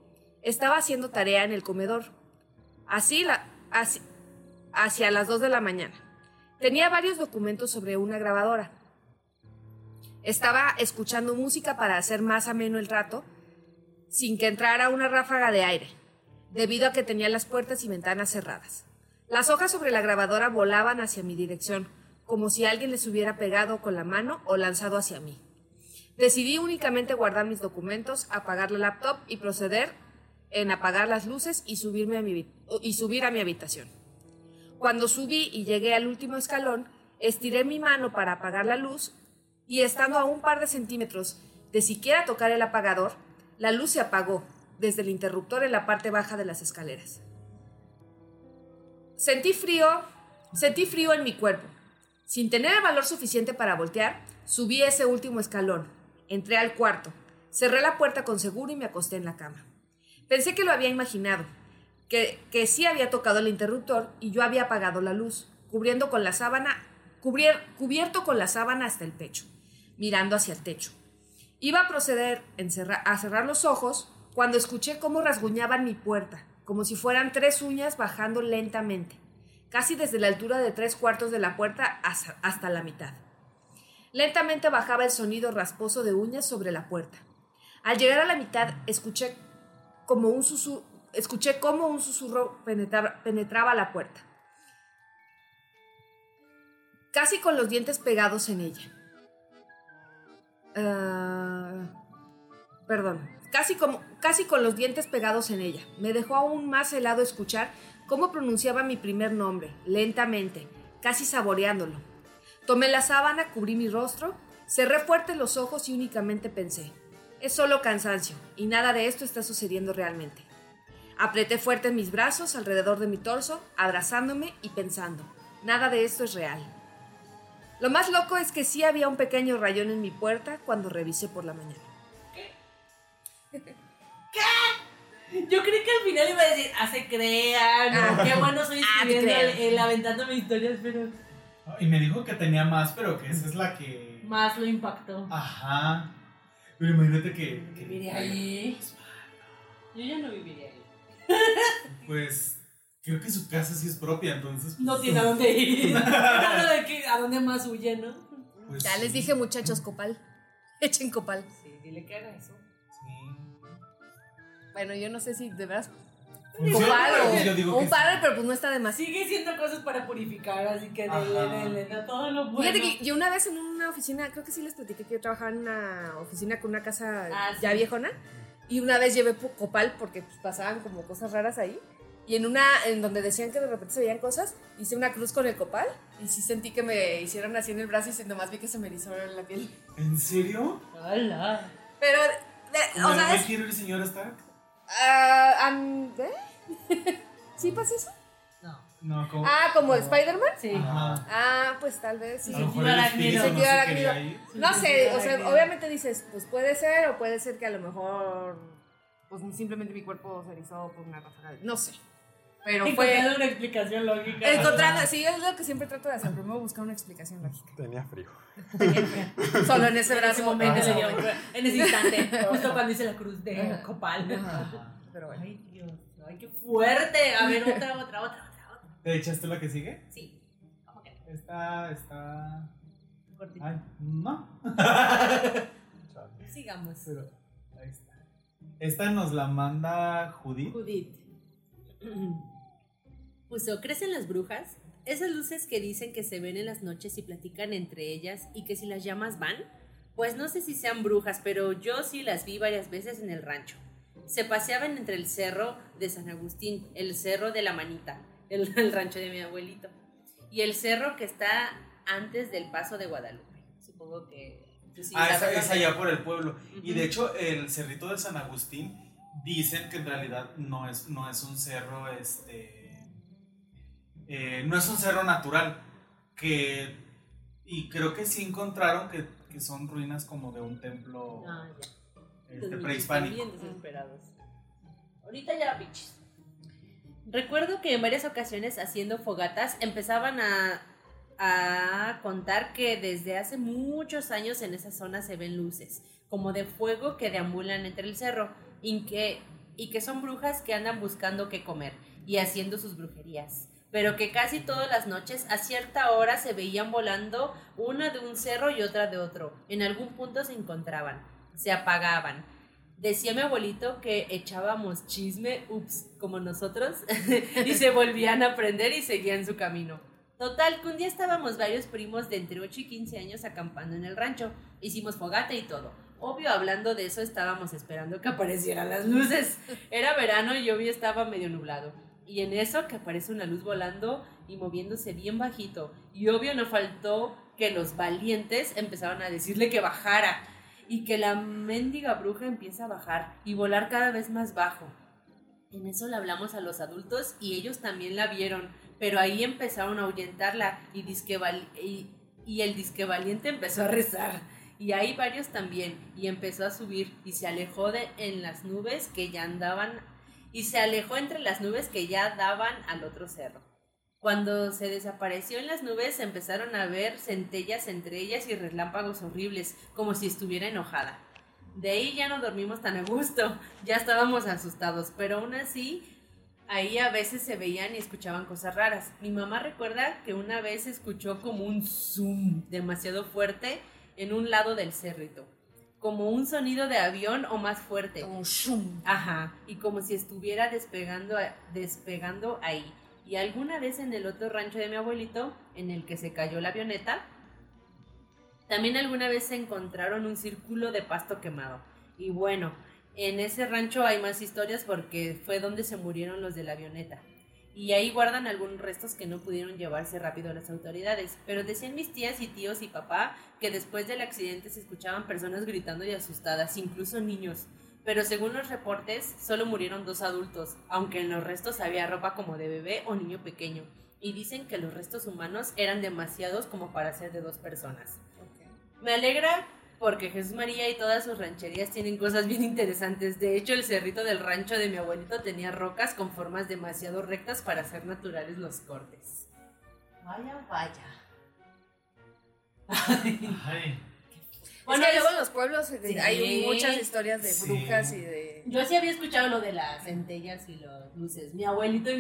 estaba haciendo tarea en el comedor. Así, la, así- hacia las 2 de la mañana. Tenía varios documentos sobre una grabadora. Estaba escuchando música para hacer más ameno el rato, sin que entrara una ráfaga de aire, debido a que tenía las puertas y ventanas cerradas. Las hojas sobre la grabadora volaban hacia mi dirección, como si alguien les hubiera pegado con la mano o lanzado hacia mí. Decidí únicamente guardar mis documentos, apagar la laptop y proceder en apagar las luces y, subirme y subir a mi habitación. Cuando subí y llegué al último escalón, estiré mi mano para apagar la luz y estando a un par de centímetros de siquiera tocar el apagador, la luz se apagó desde el interruptor en la parte baja de las escaleras. Sentí frío, sentí frío en mi cuerpo. Sin tener el valor suficiente para voltear, subí ese último escalón, entré al cuarto, cerré la puerta con seguro y me acosté en la cama. Pensé que lo había imaginado, que, que sí había tocado el interruptor y yo había apagado la luz, cubriendo con la sábana, cubrier- cubierto con la sábana hasta el pecho, mirando hacia el techo. Iba a proceder a cerrar los ojos cuando escuché cómo rasguñaban mi puerta, como si fueran tres uñas bajando lentamente, casi desde la altura de tres cuartos de la puerta hasta, hasta la mitad. Lentamente bajaba el sonido rasposo de uñas sobre la puerta. Al llegar a la mitad, escuché como un susurro, escuché cómo un susurro penetraba, la puerta, casi con los dientes pegados en ella. Ah, perdón, casi, como, casi con los dientes pegados en ella. Me dejó aún más helado escuchar cómo pronunciaba mi primer nombre, lentamente, casi saboreándolo. Tomé la sábana, cubrí mi rostro, cerré fuerte los ojos y únicamente pensé, es solo cansancio y nada de esto está sucediendo realmente. Apreté fuerte mis brazos alrededor de mi torso, abrazándome y pensando, nada de esto es real. Lo más loco es que sí había un pequeño rayón en mi puerta cuando revisé por la mañana. Yo creí que al final iba a decir, ah, se crean, Ah. qué bueno soy Ah, escribiendo, crean. el, el aventándome historias, pero Y me dijo que tenía más, pero que esa es la que. más lo impactó. Ajá. Pero imagínate que. que- Viviría ahí. Yo ya no viviría ahí. Pues. Creo que su casa sí es propia, entonces. pues, No tiene a dónde ir. Hablando de que a dónde más huye, ¿no? pues, Ya les dije, muchachos, copal. Echen copal. Sí, dile que haga eso. sí. Bueno, yo no sé si de veras copal pero o, un padre, pero pues no está de más. Sigue siendo cosas para purificar, así que dele, dele, todo lo bueno. Fíjate que yo una vez en una oficina, creo que sí les platiqué que yo trabajaba en una oficina con una casa Ah, ya sí. viejona. Y una vez llevé copal porque pues, pasaban como cosas raras ahí. Y en una, en donde decían que de repente se veían cosas, hice una cruz con el copal y sí sentí que me hicieron así en el brazo y nomás vi que se me erizó la piel. ¿En serio? Hola. Pero, de- o ¿No sea, es, quiero el señor Stark? ah, ¿eh? ¿Sí pasa eso? No. Como. Ah, como Spider-Man. Sí. Ajá. Ah, pues tal vez sí. Sentido el arácnido. Sentido arácnido. No sé, o sea, obviamente dices, pues puede ser, o puede ser que a lo mejor, pues simplemente mi cuerpo se erizó por una ráfaga. de- No sé. Pero fue. Encontrando una explicación lógica. Encontrando, sí, es lo que siempre trato de hacer. Primero buscar una explicación lógica. Tenía frío. Solo en ese En ese brazo. momento, Ajá. le dio- en ese instante, justo cuando hice la cruz de copal. Pero bueno. Ay, Dios, ay, qué fuerte. A ver, otra, otra, otra. ¿Te echaste la que sigue? Sí. ¿Cómo que no? Está, está. Ay, no. Sigamos. Pero ahí está. Esta nos la manda Judith. Judith. Puso, ¿crecen las brujas? Esas luces que dicen que se ven en las noches y platican entre ellas y que si las llamas van. Pues no sé si sean brujas, pero yo sí las vi varias veces en el rancho. Se paseaban entre el cerro de San Agustín, el cerro de la Manita, el, el rancho de mi abuelito, y el cerro que está antes del paso de Guadalupe. Supongo que sí ah, esa, es allá por el pueblo. Y de hecho, el cerrito de San Agustín dicen que en realidad no es, no es un cerro, este. eh, no es un cerro natural. Que. Y creo que sí encontraron que, que son ruinas como de un templo Ah, ya. este, prehispánico. Bien desesperados. Ahorita ya, bichos. Recuerdo que en varias ocasiones haciendo fogatas empezaban a, a contar que desde hace muchos años en esa zona se ven luces, como de fuego que deambulan entre el cerro y que, y que son brujas que andan buscando qué comer y haciendo sus brujerías. Pero que casi todas las noches a cierta hora se veían volando una de un cerro y otra de otro. En algún punto se encontraban, se apagaban. Decía mi abuelito que echábamos chisme, ups, como nosotros, y se volvían a aprender y seguían su camino. Total, que un día estábamos varios primos de entre 8 y 15 años acampando en el rancho. Hicimos fogata y todo. Obvio, hablando de eso, estábamos esperando que aparecieran las luces. Era verano y obvio estaba medio nublado. Y en eso que aparece una luz volando y moviéndose bien bajito. Y obvio no faltó que los valientes empezaron a decirle que bajara y que la mendiga bruja empieza a bajar y volar cada vez más bajo. En eso le hablamos a los adultos y ellos también la vieron, pero ahí empezaron a ahuyentarla y, y el disque valiente empezó a rezar. Y ahí varios también, y empezó a subir y se alejó de en las nubes que ya andaban, y se alejó entre las nubes que ya daban al otro cerro. Cuando se desapareció en las nubes se empezaron a ver centellas entre ellas y relámpagos horribles, como si estuviera enojada. De ahí ya no dormimos tan a gusto, ya estábamos asustados, pero aún así ahí a veces se veían y escuchaban cosas raras. Mi mamá recuerda que una vez escuchó como un zoom demasiado fuerte en un lado del cerrito, como un sonido de avión o más fuerte. Como shum. Ajá, y como si estuviera despegando, despegando ahí. Y alguna vez en el otro rancho de mi abuelito, en el que se cayó la avioneta, también alguna vez se encontraron un círculo de pasto quemado. Y bueno, en ese rancho hay más historias porque fue donde se murieron los de la avioneta. Y ahí guardan algunos restos que no pudieron llevarse rápido a las autoridades. Pero decían mis tías y tíos y papá que después del accidente se escuchaban personas gritando y asustadas, incluso niños. Pero según los reportes, solo murieron dos adultos, aunque en los restos había ropa como de bebé o niño pequeño. Y dicen que los restos humanos eran demasiados como para ser de dos personas. Me alegra porque Jesús María y todas sus rancherías tienen cosas bien interesantes. De hecho, el cerrito del rancho de mi abuelito tenía rocas con formas demasiado rectas para hacer naturales los cortes. Vaya, vaya. Ay, Bueno, Bueno, es que luego en los pueblos eh, Sí. hay muchas historias de Sí. brujas y de... Yo sí había escuchado lo de las centellas y las luces. Mi abuelito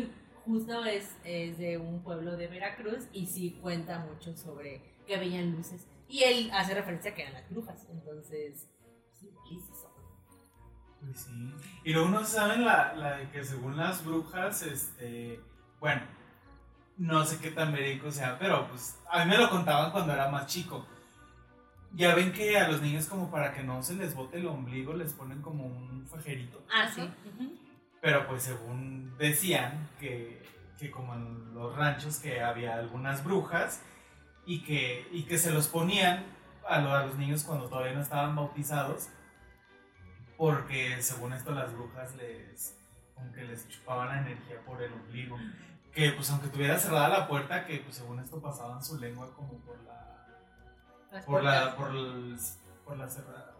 justo es, es de un pueblo de Veracruz y sí cuenta mucho sobre que veían luces. Y él hace referencia a que eran las brujas. Entonces, sí, pues sí. Y luego no saben la, la de que según las brujas, este. Bueno, no sé qué tan verídico sea, pero pues a mí me lo contaban cuando era más chico. Ya ven que a los niños como para que no se les bote el ombligo les ponen como un fajerito. Ah, sí. Pero pues según decían que, que como en los ranchos que había algunas brujas y que, y que se los ponían a, lo- a los niños cuando todavía no estaban bautizados porque según esto las brujas les como que les chupaban la energía por el ombligo que pues aunque tuviera cerrada la puerta que pues según esto pasaban su lengua como por la Las por la por, el- por la cerra-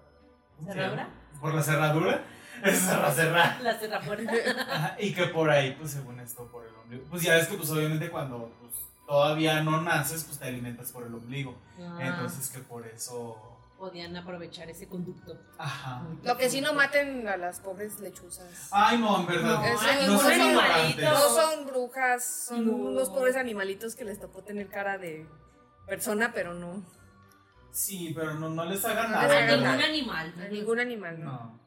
¿cómo se ¿Cerradura? por la cerradura es cerra cerra La cerrapuerta. Ajá, y que por ahí pues según esto por el ombligo pues ya ves que pues obviamente cuando pues, todavía no naces pues te alimentas por el ombligo Ah, entonces que por eso podían aprovechar ese conducto. ajá Lo que sí no maten a las pobres lechuzas. ay no en verdad No, Eso ay, es no ningún son. No son brujas, son No. unos pobres animalitos que les tocó tener cara de persona, pero no. Sí pero no, no les hagan No nada A ningún animal. A ningún animal, ¿no? no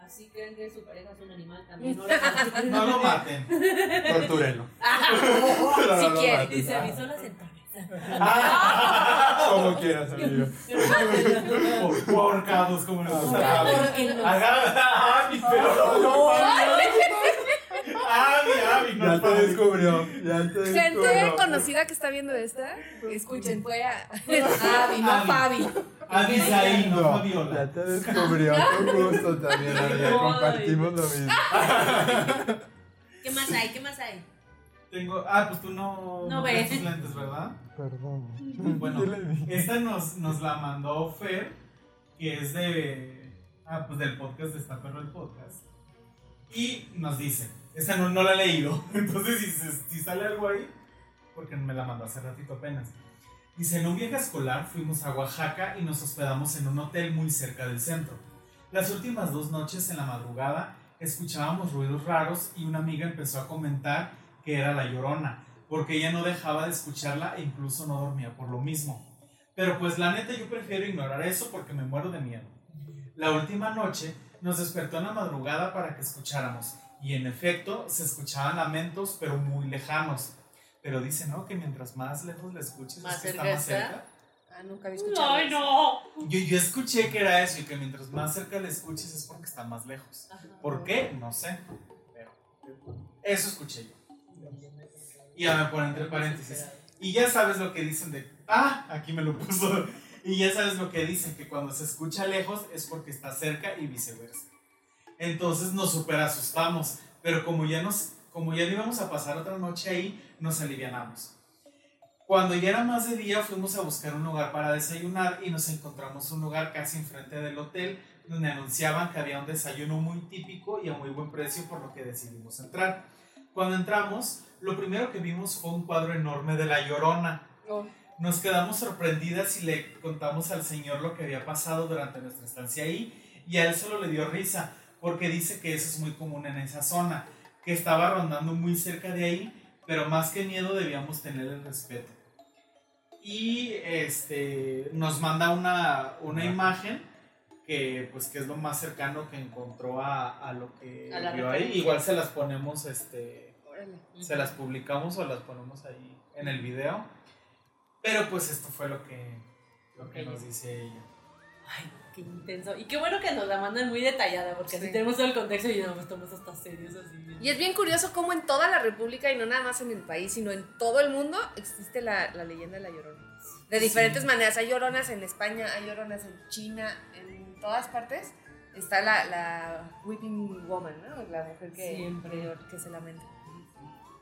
Así creen que su pareja es un animal también. No, lo- no lo maten Tortúrelo. Si no lo quiere. mates. Dice, avisó las entrañas. Como quieras, amigo. por porcados como nos gusta Porque no. Haga- ah mi perro ah mi ah mi Ya te descubrió. Ya te Gente conocida que está viendo esta, escuchen, fue a Abby, no a Fabi. No No, Fabiola ya te descubrió. Con gusto también, amiga. Compartimos lo mismo. ¿Qué más hay? ¿Qué más hay? tengo ah pues tú no No ves tus lentes verdad Perdón. Bueno, ¿Qué le dije? esta nos, nos la mandó Fer, que es de. Ah, pues del podcast de Está Perro el Podcast. Y nos dice: Esta no, no la he leído. Entonces, si, si sale algo ahí, porque me la mandó hace ratito apenas. Dice: En un viaje escolar fuimos a Oaxaca y nos hospedamos en un hotel muy cerca del centro. Las últimas dos noches en la madrugada escuchábamos ruidos raros y una amiga empezó a comentar que era la llorona porque ella no dejaba de escucharla e incluso no dormía por lo mismo. Pero pues la neta yo prefiero ignorar eso porque me muero de miedo. La última noche nos despertó en la madrugada para que escucháramos y en efecto se escuchaban lamentos pero muy lejanos. Pero dice, ¿no? Que mientras más lejos la escuches Más es que está más cerca. Ah, nunca había escuchado. Ay, no. Yo, yo escuché que era eso y que mientras más cerca la escuches es porque está más lejos. ¿Por qué? No sé. Pero eso escuché yo. Y ya me ponen entre paréntesis. Y ya sabes lo que dicen de. Ah, aquí me lo puso. Y ya sabes lo que dicen, que cuando se escucha lejos es porque está cerca y viceversa. Entonces nos super asustamos. Pero como ya nos. Como ya no íbamos a pasar otra noche ahí, nos alivianamos. Cuando ya era más de día, fuimos a buscar un lugar para desayunar y nos encontramos un lugar casi enfrente del hotel donde anunciaban que había un desayuno muy típico y a muy buen precio, por lo que decidimos entrar. Cuando entramos, lo primero que vimos fue un cuadro enorme de la Llorona. Oh. Nos quedamos sorprendidas y le contamos al señor lo que había pasado durante nuestra estancia ahí y a él solo le dio risa porque dice que eso es muy común en esa zona, que estaba rondando muy cerca de ahí, pero más que miedo debíamos tener el respeto. Y este nos manda una, una imagen que pues que es lo más cercano que encontró a, a lo que A vio ahí. Igual se las ponemos este se las publicamos o las ponemos ahí en el video. Pero pues esto fue lo que, lo que nos dice ella. Ay, qué intenso. Y qué bueno que nos la mandan muy detallada, porque así Sí. tenemos todo el contexto y no estamos hasta serios así. Y es bien curioso cómo en toda la República, y no nada más en el país, sino en todo el mundo, existe la, la leyenda de la llorona. De diferentes Sí. maneras. Hay lloronas en España, hay lloronas en China, en todas partes. Está la, la Weeping Woman, ¿no? La mujer que, Siempre. que se lamenta.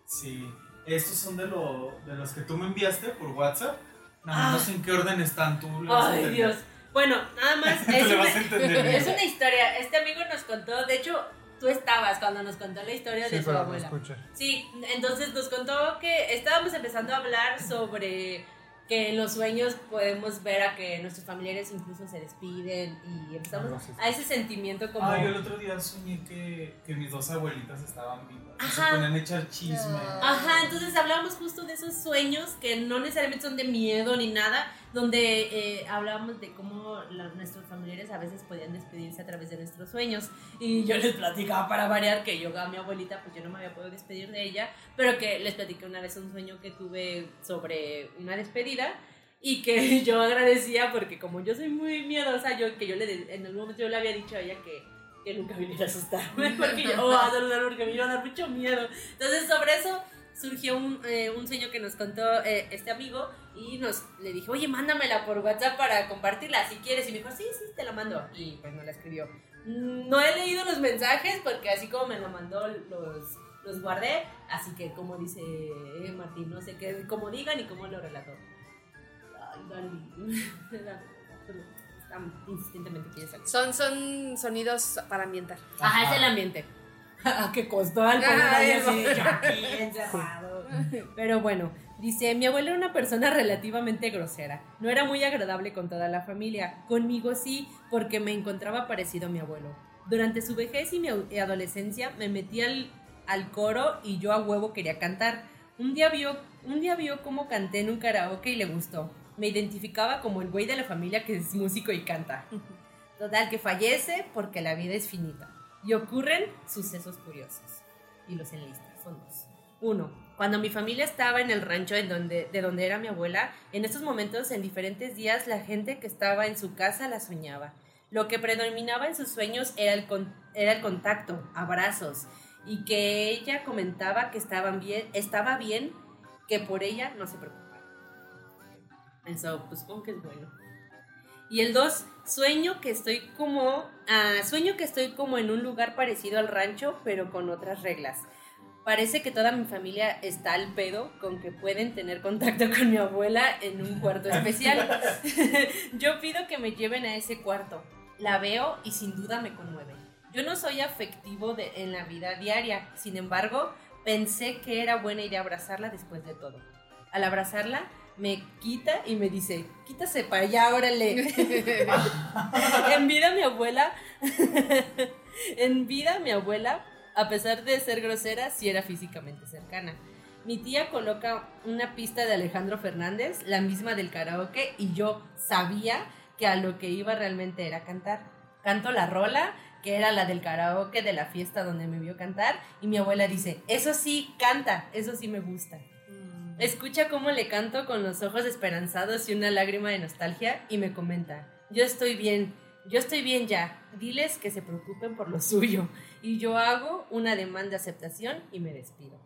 Sí, estos son de, lo, de los que tú me enviaste por WhatsApp. Nada Ah. no sé en qué orden están tú. Ay. Dios. Bueno, nada más. Es una, es una historia. Este amigo nos contó, de hecho, tú estabas cuando nos contó la historia Sí, de su abuela. Sí, entonces nos contó que estábamos empezando a hablar sobre que en los sueños podemos ver a que nuestros familiares incluso se despiden y empezamos a ese sentimiento como... Ah, yo el otro día soñé que, que mis dos abuelitas estaban vivas. Y Se Ajá. ponían a echar chisme. Ah. Ajá, entonces hablamos justo de esos sueños que no necesariamente son de miedo ni nada, donde eh, hablábamos de cómo la- nuestros familiares a veces podían despedirse a través de nuestros sueños. Y yo les platicaba para variar que yo a mi abuelita, pues yo no me había podido despedir de ella, pero que les platiqué una vez un sueño que tuve sobre una despedida. Y que yo agradecía porque como yo soy muy miedosa, yo que yo le en algún momento yo le había dicho a ella que que nunca viniera a asustarme porque yo, o a saludar porque me iba a dar mucho miedo. Entonces, sobre eso surgió un, eh, un sueño que nos contó eh, este amigo y nos le dije, oye, mándamela por WhatsApp para compartirla si quieres. Y me dijo, sí, sí, te la mando. Y pues no la escribió. Mm, No he leído los mensajes porque así como me la mandó, los, los guardé. Así que, como dice eh, Martín, no sé qué, cómo digan y cómo lo relató. Ay, Dani. Quieres salir. Son, son sonidos para ambientar. Ajá, es el ambiente. ¿A qué costó al? Pero bueno, dice, mi abuelo era una persona relativamente grosera. No era muy agradable con toda la familia. Conmigo sí, porque me encontraba parecido a mi abuelo. Durante su vejez y mi adolescencia me metí al, al coro y yo a huevo quería cantar. Un día, vio, un día vio cómo canté en un karaoke y le gustó. Me identificaba como el güey de la familia que es músico y canta. Total, que fallece porque la vida es finita. Y ocurren sucesos curiosos. Y los enlistas, son dos. Uno, cuando mi familia estaba en el rancho en donde, de donde era mi abuela, en estos momentos, en diferentes días, la gente que estaba en su casa la soñaba. Lo que predominaba en sus sueños era el, con- era el contacto, abrazos, y que ella comentaba que estaban bien, estaba bien, que por ella no se preocupaba. Eso, pues supongo es bueno. Y el 2, sueño que estoy como ah, sueño que estoy como en un lugar parecido al rancho, pero con otras reglas. Parece que toda mi familia está al pedo con que pueden tener contacto con mi abuela en un cuarto especial. Yo pido que me lleven a ese cuarto. La veo y sin duda me conmueve. Yo no soy afectivo de- en la vida diaria, sin embargo, pensé que era buena idea abrazarla después de todo. Al abrazarla, me quita y me dice, quítase para allá, órale. en vida mi abuela, en vida mi abuela, a pesar de ser grosera, sí era físicamente cercana. Mi tía coloca una pista de Alejandro Fernández, la misma del karaoke, y yo sabía que a lo que iba realmente era cantar. Canto la rola, que era la del karaoke de la fiesta donde me vio cantar, y mi abuela dice, eso sí, canta, eso sí me gusta. Escucha cómo le canto con los ojos esperanzados y una lágrima de nostalgia y me comenta, yo estoy bien, yo estoy bien ya, diles que se preocupen por lo suyo. Y yo hago un ademán de aceptación y me despido.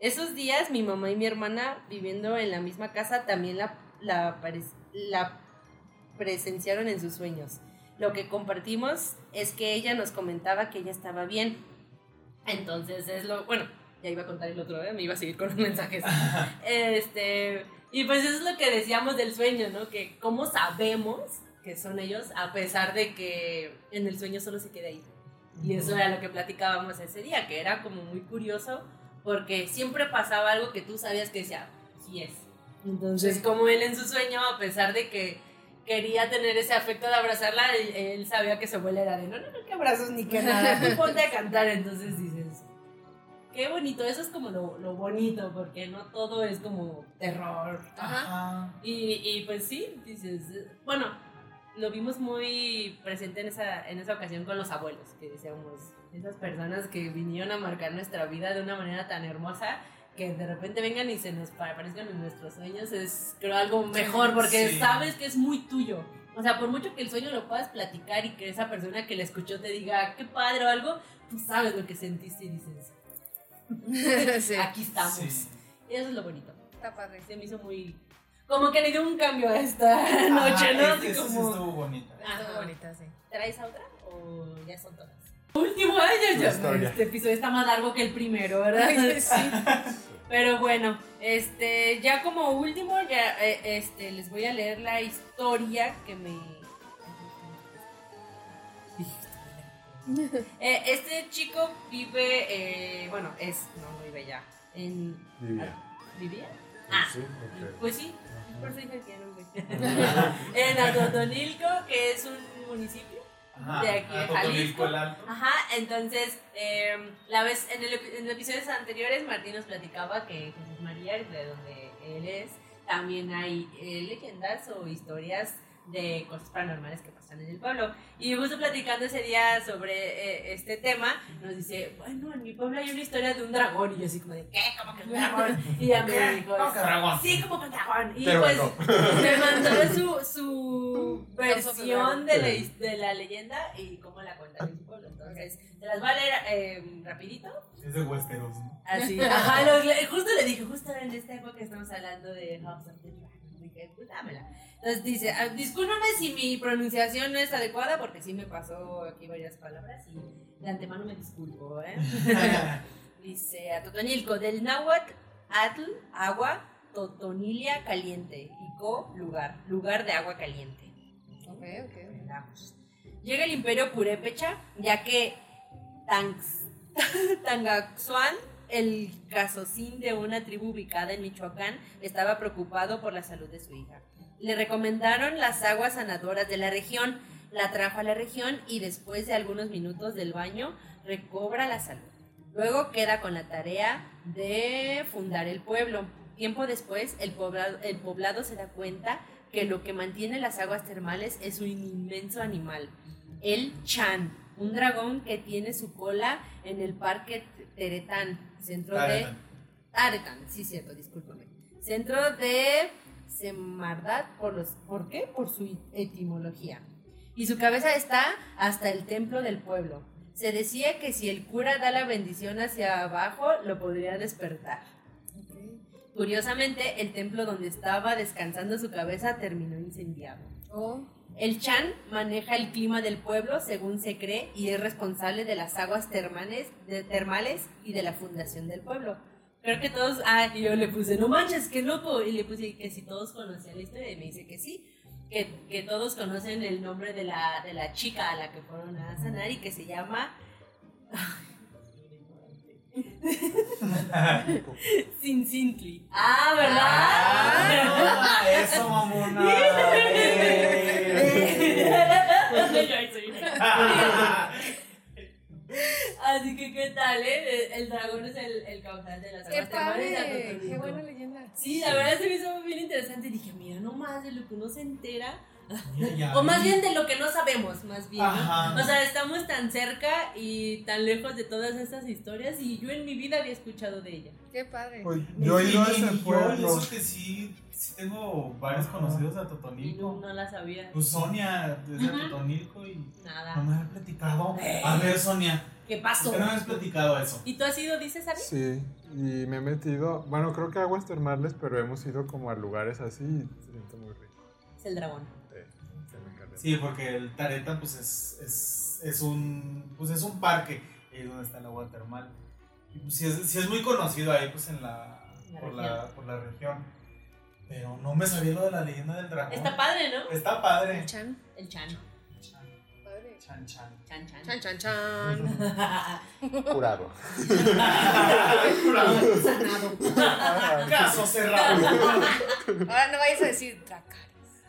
Esos días mi mamá y mi hermana viviendo en la misma casa también la, la, la presenciaron en sus sueños. Lo que compartimos es que ella nos comentaba que ella estaba bien. Entonces es lo, bueno, ya iba a contar el otro, ¿eh? me iba a seguir con los mensajes. Este, y pues eso es lo que decíamos del sueño, ¿no? Que cómo sabemos que son ellos a pesar de que en el sueño solo se queda ahí. Y eso era lo que platicábamos ese día, que era como muy curioso porque siempre pasaba algo que tú sabías que decía, sí es. Entonces, como él en su sueño, a pesar de que quería tener ese afecto de abrazarla, él, él sabía que su abuela era de, no, no, no, que abrazos ni que nada, tú ponte a cantar, entonces dices, qué bonito, eso es como lo, lo bonito, porque no todo es como terror. Ajá. Y, y pues sí, dices, bueno, lo vimos muy presente en esa, en esa ocasión con los abuelos, que decíamos, esas personas que vinieron a marcar nuestra vida de una manera tan hermosa, que de repente vengan y se nos pa- aparezcan en nuestros sueños, es creo algo mejor, porque Sí. sabes que es muy tuyo. O sea, por mucho que el sueño lo puedas platicar y que esa persona que le escuchó te diga, qué padre o algo, tú sabes lo que sentiste y dices, sí. aquí estamos. Sí. Y eso es lo bonito. Está padre. Se me hizo muy... Como que le dio un cambio a esta noche, ¿no? es que Así esa sí como... estuvo bonita. Ajá. Está bonita, sí. ¿Traes a otra o ya son todas? Último año, ya este episodio está más largo que el primero, ¿verdad? Pero bueno, este, ya como último, ya, eh, este, les voy a leer la historia que me. Eh, este chico vive, eh, bueno, es, no, no vive ya, en... Vivía. ¿Vivía? Ah, Sí, ok. pues sí, por eso dije que era un güey. en Atotonilco, que es un municipio Ajá. de aquí de Jalisco. el Alto. Ajá, entonces, eh, la vez, en, el, en episodios anteriores Martín nos platicaba que Jesús María, de donde él es, también hay eh, leyendas o historias de cosas paranormales que pasan en el pueblo. Y justo platicando ese día sobre eh, este tema, nos dice, bueno, en mi pueblo hay una historia de un dragón. Y yo así como de, ¿qué? ¿Cómo que un dragón? Y ya me dijo. Sí, como que un dragón. Y Pero pues no. me mandó su, su versión de la, de la leyenda y cómo la cuentan en su pueblo. Entonces, se las va a leer eh, rapidito. Es de Westeros, ¿no? Así, ajá, lo- justo le dije, justo en esta época estamos hablando de House of the Dragon. Dije, pues dámela. Entonces dice, ah, discúlpame si mi pronunciación no es adecuada, porque sí me pasó aquí varias palabras y de antemano me disculpo, ¿eh? dice, a Totonilco, del náhuatl, atl, agua, totonilia, caliente, y co, lugar, lugar de agua caliente. Ok, ok. Llega el imperio purépecha, ya que Tangs- Tangaxuan, el casocín de una tribu ubicada en Michoacán, estaba preocupado por la salud de su hija. Le recomendaron las aguas sanadoras de la región, la trajo a la región y después de algunos minutos del baño recobra la salud. Luego queda con la tarea de fundar el pueblo. Tiempo después, el poblado, el poblado se da cuenta que lo que mantiene las aguas termales es un inmenso animal, el Chan, un dragón que tiene su cola en el parque Teretán, centro de... Taretan. Sí, cierto, discúlpame. Centro de Semardad, por, los, ¿por qué? Por su etimología. Y su cabeza está hasta el templo del pueblo. Se decía que si el cura da la bendición hacia abajo, lo podría despertar. Curiosamente, el templo donde estaba descansando su cabeza terminó incendiado. Oh, El Chan maneja el clima del pueblo según se cree y es responsable de las aguas termales, de- termales y de la fundación del pueblo. Creo que todos, ah, y yo le puse, no manches, qué loco, y le puse que si todos conocían la historia y me dice que sí, que, que todos conocen el nombre de la, de la chica a la que fueron a sanar y que se llama... Sin Sintli. Ah, ¿verdad? Ah, eso, mamona. Eh. Yo ahí soy. Así que, ¿qué tal, eh? El dragón es el, el causante de las ¡Qué aguas de padre! ¡Qué buena leyenda! Sí, la verdad se me hizo bien interesante. Dije, mira, nomás de lo que uno se entera. O más bien de lo que no sabemos, más bien. ¿no? O sea, estamos tan cerca y tan lejos de todas estas historias y yo en mi vida había escuchado de ella. ¡Qué padre! Pues yo he ido a ese yo, pueblo. Eso que sí, sí tengo varios conocidos de Y no, Totonilco. no la sabía. Pues Sonia, desde Ujú. Totonilco y Nada. no me habías platicado. A ver, Sonia, ¿Qué ¿por pasó? qué no me has platicado eso? ¿Y tú has ido, dices, Abby? Sí, y me he metido, bueno, creo que aguas termales, pero hemos ido como a lugares así y se siente muy rico. Es el dragón. Eh, me. Sí, porque el Tareta pues es, es, es un pues es un parque ahí es donde está el agua termal. Y pues sí es, sí es muy conocido ahí pues en la, La por, región. la por la región. Pero no me sabía lo de la leyenda del dragón. Está padre, ¿no? Está padre. Chan. El Chan. Chan, Padre. Chan, chan. Chan, chan. Chan, chan, chan. Curado. Sanado. Caso cerrado. Ahora no vayas a decir Dracar.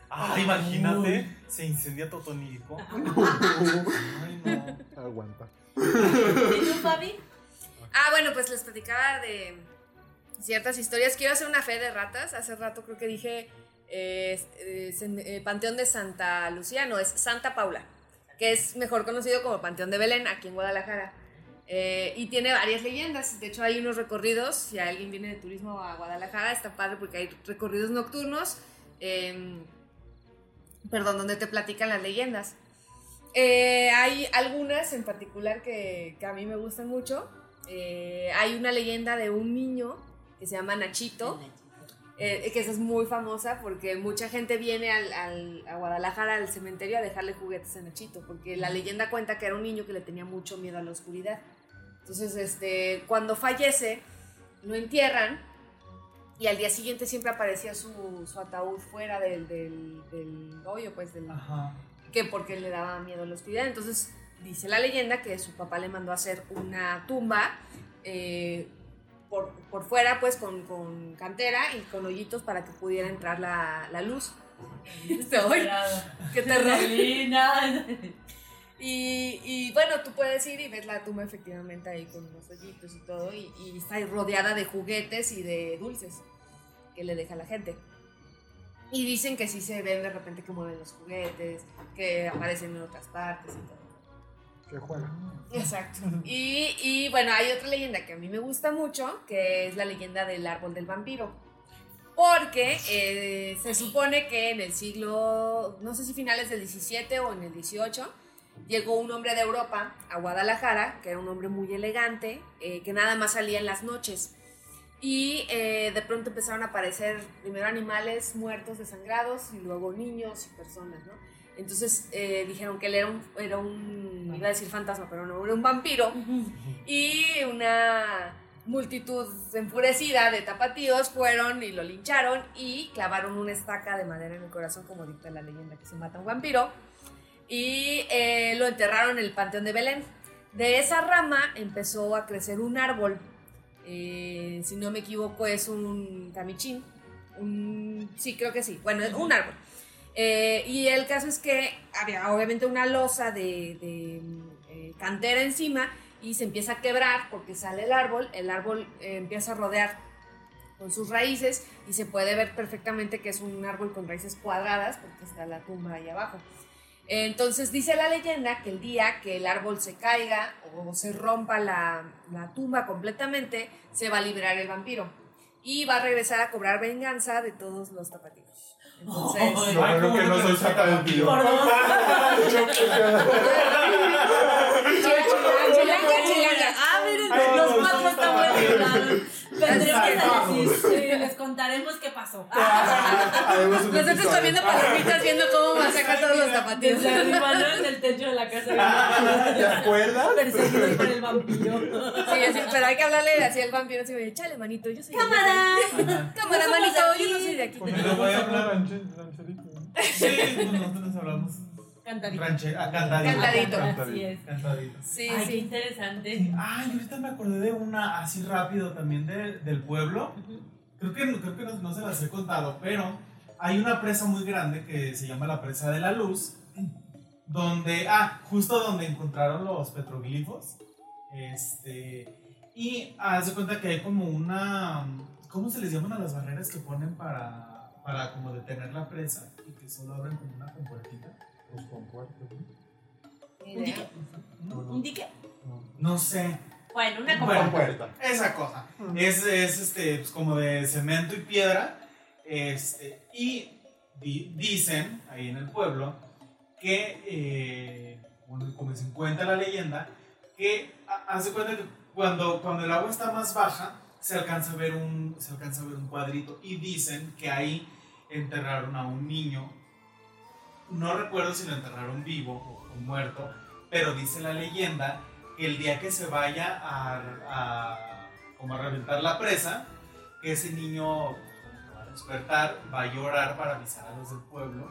Ah, imagínate, se incendia Totonilco. Ay, no. Aguanta. ¿Y tú, Fabi? Ah, bueno, pues les platicaba de ciertas historias. Quiero hacer una fe de ratas. Hace rato creo que dije eh, eh, eh, Panteón de Santa Lucía, no, es Santa Paula, que es mejor conocido como Panteón de Belén, aquí en Guadalajara. Eh, y tiene varias leyendas. De hecho, hay unos recorridos. Si alguien viene de turismo a Guadalajara, está padre porque hay recorridos nocturnos. eh, perdón, donde te platican las leyendas. Eh, hay algunas en particular que, que a mí me gustan mucho. Eh, hay una leyenda de un niño que se llama Nachito, eh, que esa es muy famosa porque mucha gente viene al, al- a Guadalajara al cementerio a dejarle juguetes a Nachito, porque la leyenda cuenta que era un niño que le tenía mucho miedo a la oscuridad. Entonces, este, cuando fallece, lo entierran y al día siguiente siempre aparecía su, su ataúd fuera del, del, del hoyo, pues del, Ajá. que porque le daba miedo a la oscuridad. Entonces dice la leyenda que su papá le mandó a hacer una tumba eh, por, por fuera, pues con, con cantera y con hoyitos para que pudiera entrar la, la luz. ¡Ay, ¡Qué terror! Y, y, bueno, tú puedes ir y ves la tumba efectivamente ahí con los hoyitos y todo, y, y está ahí rodeada de juguetes y de dulces que le deja la gente. Y dicen que sí se ven de repente que mueven los juguetes, que aparecen en otras partes y todo. ¿Qué juega? Exacto. Y, y, bueno, hay otra leyenda que a mí me gusta mucho, que es la leyenda del árbol del vampiro. Porque eh, se supone que en el siglo, no sé si finales del 17 o en el 18, llegó un hombre de Europa a Guadalajara, que era un hombre muy elegante, eh, que nada más salía en las noches. Y eh, de pronto empezaron a aparecer primero animales muertos, desangrados, y luego niños y personas, ¿no? Entonces eh, dijeron que él era un, era un, iba a decir fantasma, pero no, era un vampiro. Y una multitud enfurecida de tapatíos fueron y lo lincharon y clavaron una estaca de madera en el corazón, como dicta la leyenda que se mata un vampiro. Y eh, lo enterraron en el Panteón de Belén. De esa rama empezó a crecer un árbol. eh, si no me equivoco, es un tamichín. Un, sí, creo que sí. Bueno, es un árbol. Eh, y el caso es que había obviamente una losa de, eh, cantera encima y se empieza a quebrar porque sale el árbol, el árbol eh, empieza a rodear con sus raíces y se puede ver perfectamente que es un árbol con raíces cuadradas porque está la tumba ahí abajo. Entonces dice la leyenda que el día que el árbol se caiga o se rompa la, la tumba completamente, se va a liberar el vampiro y va a regresar a cobrar venganza de todos los tapatíos. Entonces, Ay, Yo creo que no no soy tapatío. Por dos. Chilanga, chilanga. Ah, miren, los no, cuatro no, estamos decir, sí, les contaremos qué pasó. Un Nosotros comiendo palomitas viendo cómo masacra a todos los. En el techo de la casa. ¿Te acuerdas? Perseguidos por el vampiro. Sí, así, pero hay que hablarle así al vampiro, así, oye, chale, manito, yo soy de aquí". ¡Cámara! Cámara, manito, yo no soy de aquí. Pero eso voy a hablar-. Sí, pues nosotros hablamos Cantadito. ranche, ah, cantadito. Cantadito. Así es. Cantadito. Sí, Ay, qué sí. interesante. Ay, ahorita me acordé de una así rápido también de- del pueblo. Creo que, creo que no, no se las he contado, pero hay una presa muy grande que se llama la presa de la luz, donde, ah, justo donde encontraron los petroglifos. Este, y haz de cuenta que hay como una, ¿cómo se les llaman a las barreras que ponen para, para como detener la presa y que solo abren como una compuertita? Los compuertos, ¿no? ¿Un dique? ¿Un dique? No sé. Bueno, una Bueno, compuerta. Compuerta. Esa cosa. Es, es este, pues, como de cemento y piedra. Este, y di- dicen ahí en el pueblo que, eh, bueno, como se cuenta la leyenda, que ha- hace cuenta que cuando, cuando el agua está más baja, se alcanza a ver un, se alcanza a ver un cuadrito. Y dicen que ahí enterraron a un niño. No recuerdo si lo enterraron vivo o, muerto, pero dice la leyenda que el día que se vaya a, a- como a reventar la presa, que ese niño va a despertar, va a llorar para avisar a los del pueblo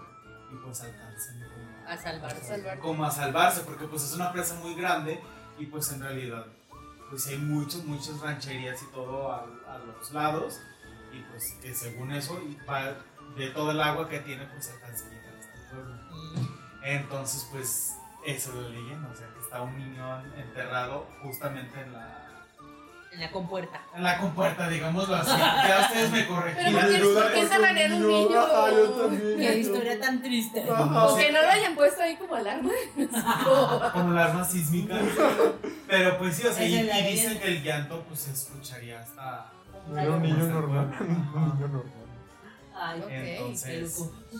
y pues alcancen como A salvarse. Salvar. como a salvarse, porque pues es una presa muy grande y pues en realidad pues hay muchas, muchas rancherías y todo a, a los lados y pues que según eso y va- de todo el agua que tiene pues alcanza pueblo. Entonces pues eso es la leyenda, o sea que está un niño enterrado justamente en la, En la compuerta. en la compuerta, digámoslo así. Ya ustedes me Pero corregirán. ¿por qué- Ayuda por qué enterrarían un niño? Yo también. Qué historia tan triste. Ajá. O que no lo hayan puesto ahí como alarma. como la arma sísmica. Pero pues sí, o sea, y, dicen que el llanto pues se escucharía hasta... No era un niño normal. Un niño normal. Ay, Ok, qué Entonces, loco. Sí,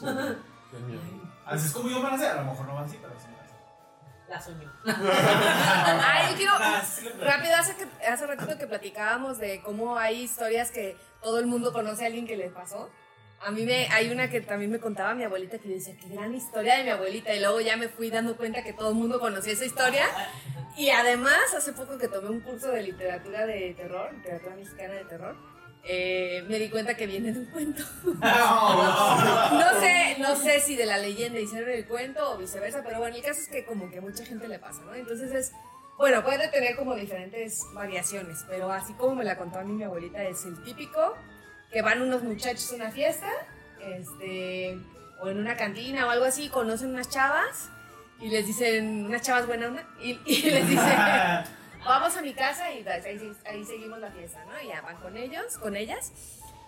qué miedo. Así es como yo van a hacer. A lo mejor no van así, pero sí van a hacer. La soñó. Ay, yo quiero. Rápido, hace, que, hace ratito que platicábamos de cómo hay historias que todo el mundo conoce a alguien que le pasó. A mí me, hay una que también me contaba mi abuelita que yo decía, qué gran historia de mi abuelita. Y luego ya me fui dando cuenta que todo el mundo conocía esa historia. Y además, hace poco que tomé un curso de literatura de terror, literatura mexicana de terror, eh, me di cuenta que viene de un cuento. No sé, no sé si de la leyenda hicieron el cuento o viceversa, pero bueno, el caso es que como que mucha gente le pasa, ¿no? Entonces es, bueno, puede tener como diferentes variaciones, pero así como me la contó a mí mi abuelita, es el típico que van unos muchachos a una fiesta, este, o en una cantina o algo así, conocen unas chavas y les dicen, unas chavas buenas, onda, y, y les dicen, vamos a mi casa y pues, ahí, ahí seguimos la fiesta, ¿no? Y ya van con ellos, con ellas.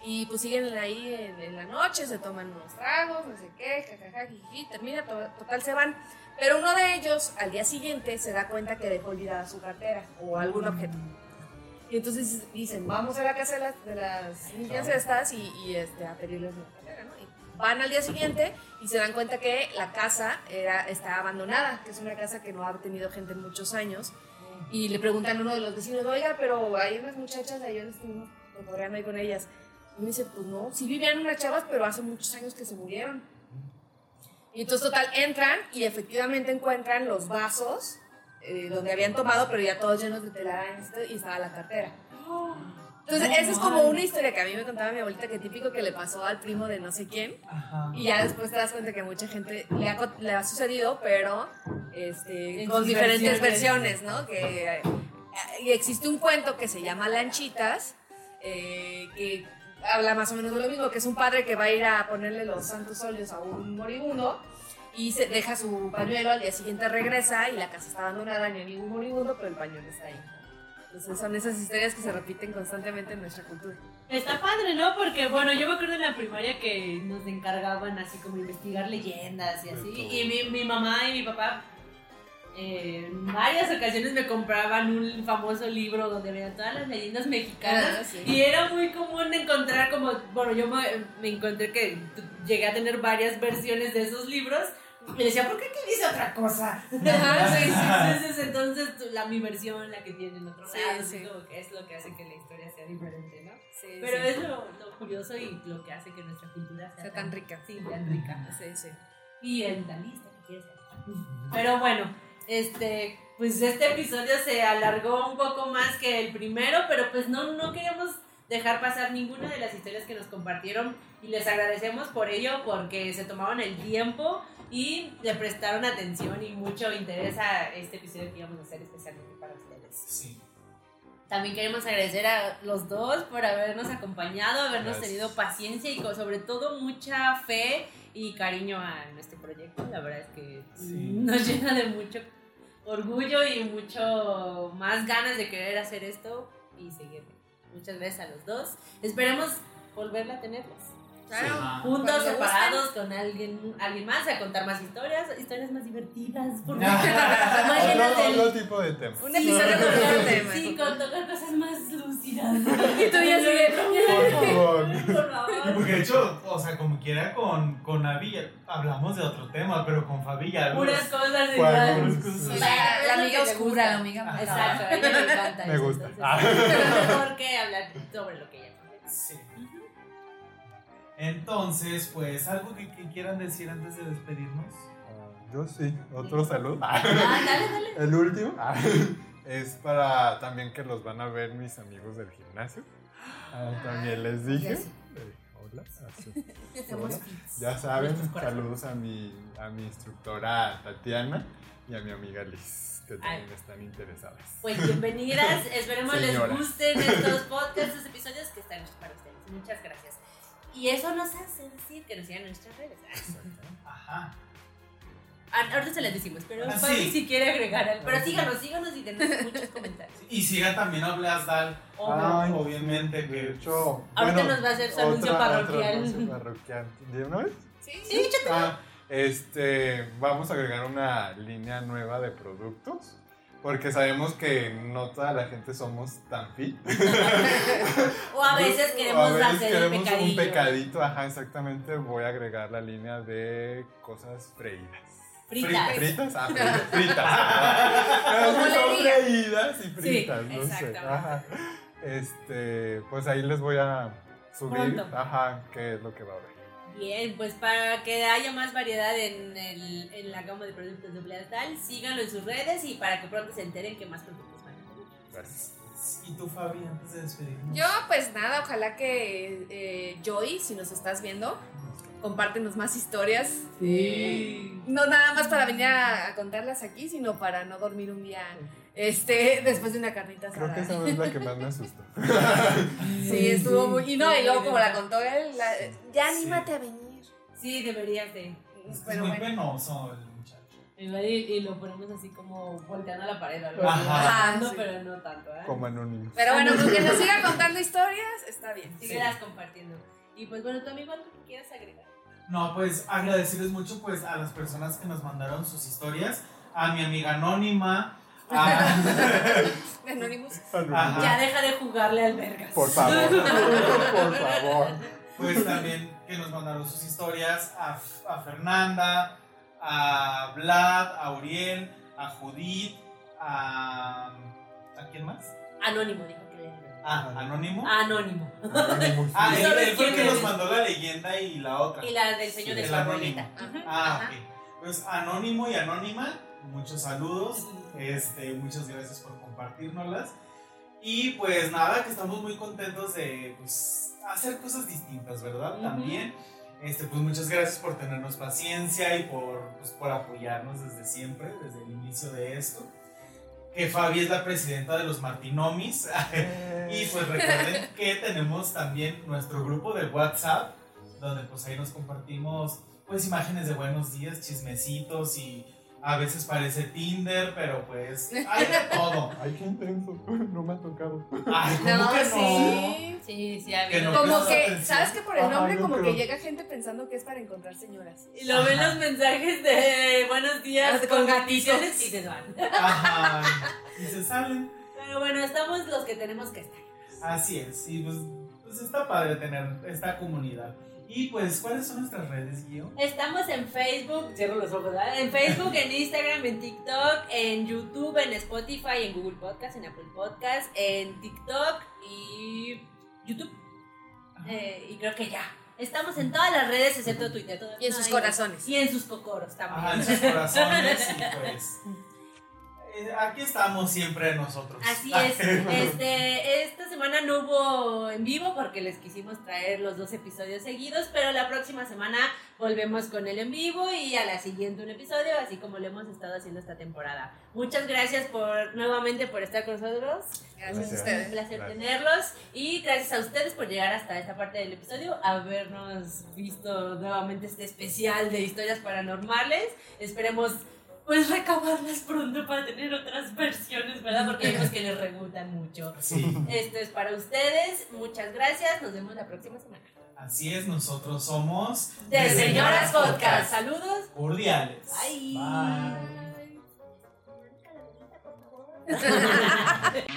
Y pues siguen ahí en, en la noche, se toman unos tragos, no sé qué, jajaja, jiji, termina, to- total se van. Pero uno de ellos al día siguiente se da cuenta que dejó olvidada su cartera o algún objeto. Y entonces dicen, vamos a la casa de las, de las niñas estas y, y, este, a pedirles la cartera, ¿no? Y van al día siguiente y se dan cuenta que la casa era, está abandonada, que es una casa que no ha tenido gente en muchos años. Y le preguntan a uno de los vecinos, oiga, pero hay unas muchachas ahí, ¿dónde estuvimos cotorreando ahí con ellas? Y me dice, pues no, sí vivían unas chavas, pero hace muchos años que se murieron. Y entonces, total, entran y efectivamente encuentran los vasos eh, donde habían tomado, pero ya todos llenos de telarañas y estaba la cartera. Entonces, esa es como una historia que a mí me contaba mi abuelita, que típico que le pasó al primo de no sé quién. Ajá. Y ya después te das cuenta que mucha gente le ha, le ha sucedido, pero este, con diferentes versiones. versiones, ¿no? Que, eh, y existe un cuento que se llama Lanchitas, eh, que habla más o menos de lo mismo, que es un padre que va a ir a ponerle los santos óleos a un moribundo y se deja su pañuelo, al día siguiente regresa y la casa está abandonada, ni hay ningún moribundo, pero el pañuelo está ahí. Entonces son esas historias que se repiten constantemente en nuestra cultura. Está padre, ¿no? Porque, bueno, yo me acuerdo en la primaria que nos encargaban así como investigar leyendas y así. Y mi, mi mamá y mi papá eh, en varias ocasiones me compraban un famoso libro donde veían todas las leyendas mexicanas. Ah, sí. Y era muy común encontrar como, bueno, yo me, me encontré que llegué a tener varias versiones de esos libros. Y decía, ¿por qué aquí dice otra cosa? Ajá, sí, sí. Entonces, entonces la, mi versión, la que tiene en otro Sí, lado, sí. así como que es lo que hace que la historia sea diferente, ¿no? Sí, Pero sí. es lo, lo curioso y lo que hace que nuestra cultura sea, Sea tan rica. Sí, tan rica. Sí, sí. Y en la lista que quieres ser. Pero bueno, este, pues este episodio se alargó un poco más que el primero, pero pues no, no queríamos dejar pasar ninguna de las historias que nos compartieron y les agradecemos por ello porque se tomaron el tiempo y le prestaron atención y mucho interés a este episodio que íbamos a hacer especialmente para ustedes. Sí. También queremos agradecer a los dos por habernos acompañado, habernos Gracias. tenido paciencia y sobre todo mucha fe y cariño a nuestro proyecto. La verdad es que Sí. nos llena de mucho orgullo y mucho más ganas de querer hacer esto y seguirlo. Muchas gracias a los dos. Esperemos volverla a tenerlos. Claro. Ah. Juntos, separados, con alguien, alguien más, a contar más historias, historias más divertidas, porque llenas Otro, de otro tipo de tema. Un episodio con otro tema. Sí, con tocar cosas más lúcidas. Y tú ya de- Por favor. Por favor. Porque de hecho, o sea, como quiera con, con Abby hablamos de otro tema, pero con Fabi ya Puras cosas ¿Cuál? igual. Puras cosas. La, la amiga oscura, la amiga. Exacto, a ella le encanta Me eso, gusta. entonces, Ah. Mejor que hablar sobre lo que ella conoce. Sí. Entonces, pues, algo que, que quieran decir antes de despedirnos. Ah, Yo sí, otro saludo. Ah, dale, dale. El último ah, es para también que los van a ver mis amigos del gimnasio. Ah, también les dije. Eh, hola. Ya saben, saludos a mi, a mi instructora Tatiana y a mi amiga Liz, que también están interesadas. Pues bienvenidas, esperemos Señora. les gusten estos podcasts, estos episodios que están hechos para ustedes. Muchas gracias. Y eso nos hace decir que nos sigan en nuestras redes. Ajá. Ah, Ahorita se las decimos, pero Ah, sí. si quiere agregar algo. Pero síganos, síganos y denos muchos comentarios. Y sigan también a Blas Dal. Ay, obviamente que. hecho, Ahorita bueno, nos va a hacer su anuncio parroquial. otro anuncio parroquial. ¿De una vez? Sí, Sí, échate. Ah, este, vamos a agregar una línea nueva de productos. Porque sabemos que no toda la gente somos tan fit. O a veces O queremos a veces hacer queremos el pecadillo. un pecadito, ajá, exactamente. Voy a agregar la línea de cosas freídas. Fritas. ¿Fritas? Ah, fritas. fritas. Sí le son freídas y fritas, no sé. Ajá. Este, pues ahí les voy a subir, Pronto. ajá, qué es lo que va a haber. Bien, pues para que haya más variedad en, el, en la gama de productos de Bleatal, síganlo en sus redes y para que pronto se enteren que más productos van a venir. Gracias. ¿Y tú, Fabi, antes de despedirnos? Yo, pues nada, ojalá que eh, Joy, si nos estás viendo, compártenos más historias. Eh, no nada más para venir a, a contarlas aquí, sino para no dormir un día este, después de una carnita Creo que asada. esa es la que más me asustó. Sí, estuvo muy. Y no, y luego como la contó él, la- ya Sí. anímate a venir. Sí, deberías de. Es Pero muy bueno. penoso el muchacho. Y, y lo ponemos así como volteando a la pared algo Ajá. así, bajando, Sí. pero no tanto, ¿eh? Como anónimos. Pero bueno, con que nos siga contando historias, está bien. Síguelas compartiendo. Y pues bueno, tu amigo, ¿algo que quieras agregar? No, pues agradecerles mucho pues a las personas que nos mandaron sus historias, a mi amiga anónima, Anonymous. Ya deja de jugarle al vergas. Por favor, por favor. pues también que nos mandaron sus historias a, a Fernanda, a Vlad, a Uriel, a Judith, a. ¿A quién más? Anónimo, dijo que le Ah, Anónimo. Anónimo. Ah, él, ¿Sabes él fue el que nos mandó la leyenda y la otra. Y la del señor de El su anónimo. abuelita. Ah, ajá. ok. Pues Anónimo y Anónima, muchos saludos. Este, muchas gracias por compartirnoslas. Y pues nada, que estamos muy contentos de pues, hacer cosas distintas, ¿verdad? Ujú. También. Este, pues muchas gracias por tenernos paciencia y por, pues, por apoyarnos desde siempre, desde el inicio de esto. Que Fabi es la presidenta de los Martinomis. y pues recuerden que tenemos también nuestro grupo de WhatsApp, donde pues ahí nos compartimos pues imágenes de buenos días, chismecitos y a veces parece Tinder, pero pues hay de todo. Ay, qué intenso. No me ha tocado. Ay, ¿cómo No, que no? sí. Sí, sí, ha Que habido. no Como que, atención. ¿sabes que por el nombre como creo. que llega gente pensando que es para encontrar señoras? Y lo ven los mensajes de buenos días Con con gatitos. gatitos y se van. Ajá. Y se salen. Pero bueno, estamos los que tenemos que estar. Así es. Y pues, pues está padre tener esta comunidad. Y pues, ¿cuáles son nuestras redes, Guío? Estamos en Facebook, cierro los ojos, ¿verdad? En Facebook, en Instagram, en TikTok, en YouTube, en Spotify, en Google Podcast, en Apple Podcast, en TikTok y YouTube. Eh, y creo que ya. Estamos en todas las redes excepto Twitter. todavía Y en no sus hay- corazones. Y en sus cocoros Ajá, en también. sus corazones y pues... eh, Aquí estamos siempre nosotros. Así es. Este, esta semana no hubo en vivo porque les quisimos traer los dos episodios seguidos, pero la próxima semana volvemos con el en vivo y a la siguiente un episodio, así como lo hemos estado haciendo esta temporada. Muchas gracias por nuevamente por estar con nosotros. Gracias a Gracias. Un ustedes. placer Gracias. tenerlos y gracias a ustedes por llegar hasta esta parte del episodio, habernos visto nuevamente este especial de historias paranormales. Esperemos pues recabarlas pronto para tener otras versiones, ¿verdad? Porque vemos que les regutan mucho. Sí, Esto es para ustedes. Muchas gracias. Nos vemos la próxima semana. así es, nosotros somos... De Señoras Podcast. Saludos. Cordiales. Bye. Bye. Bye.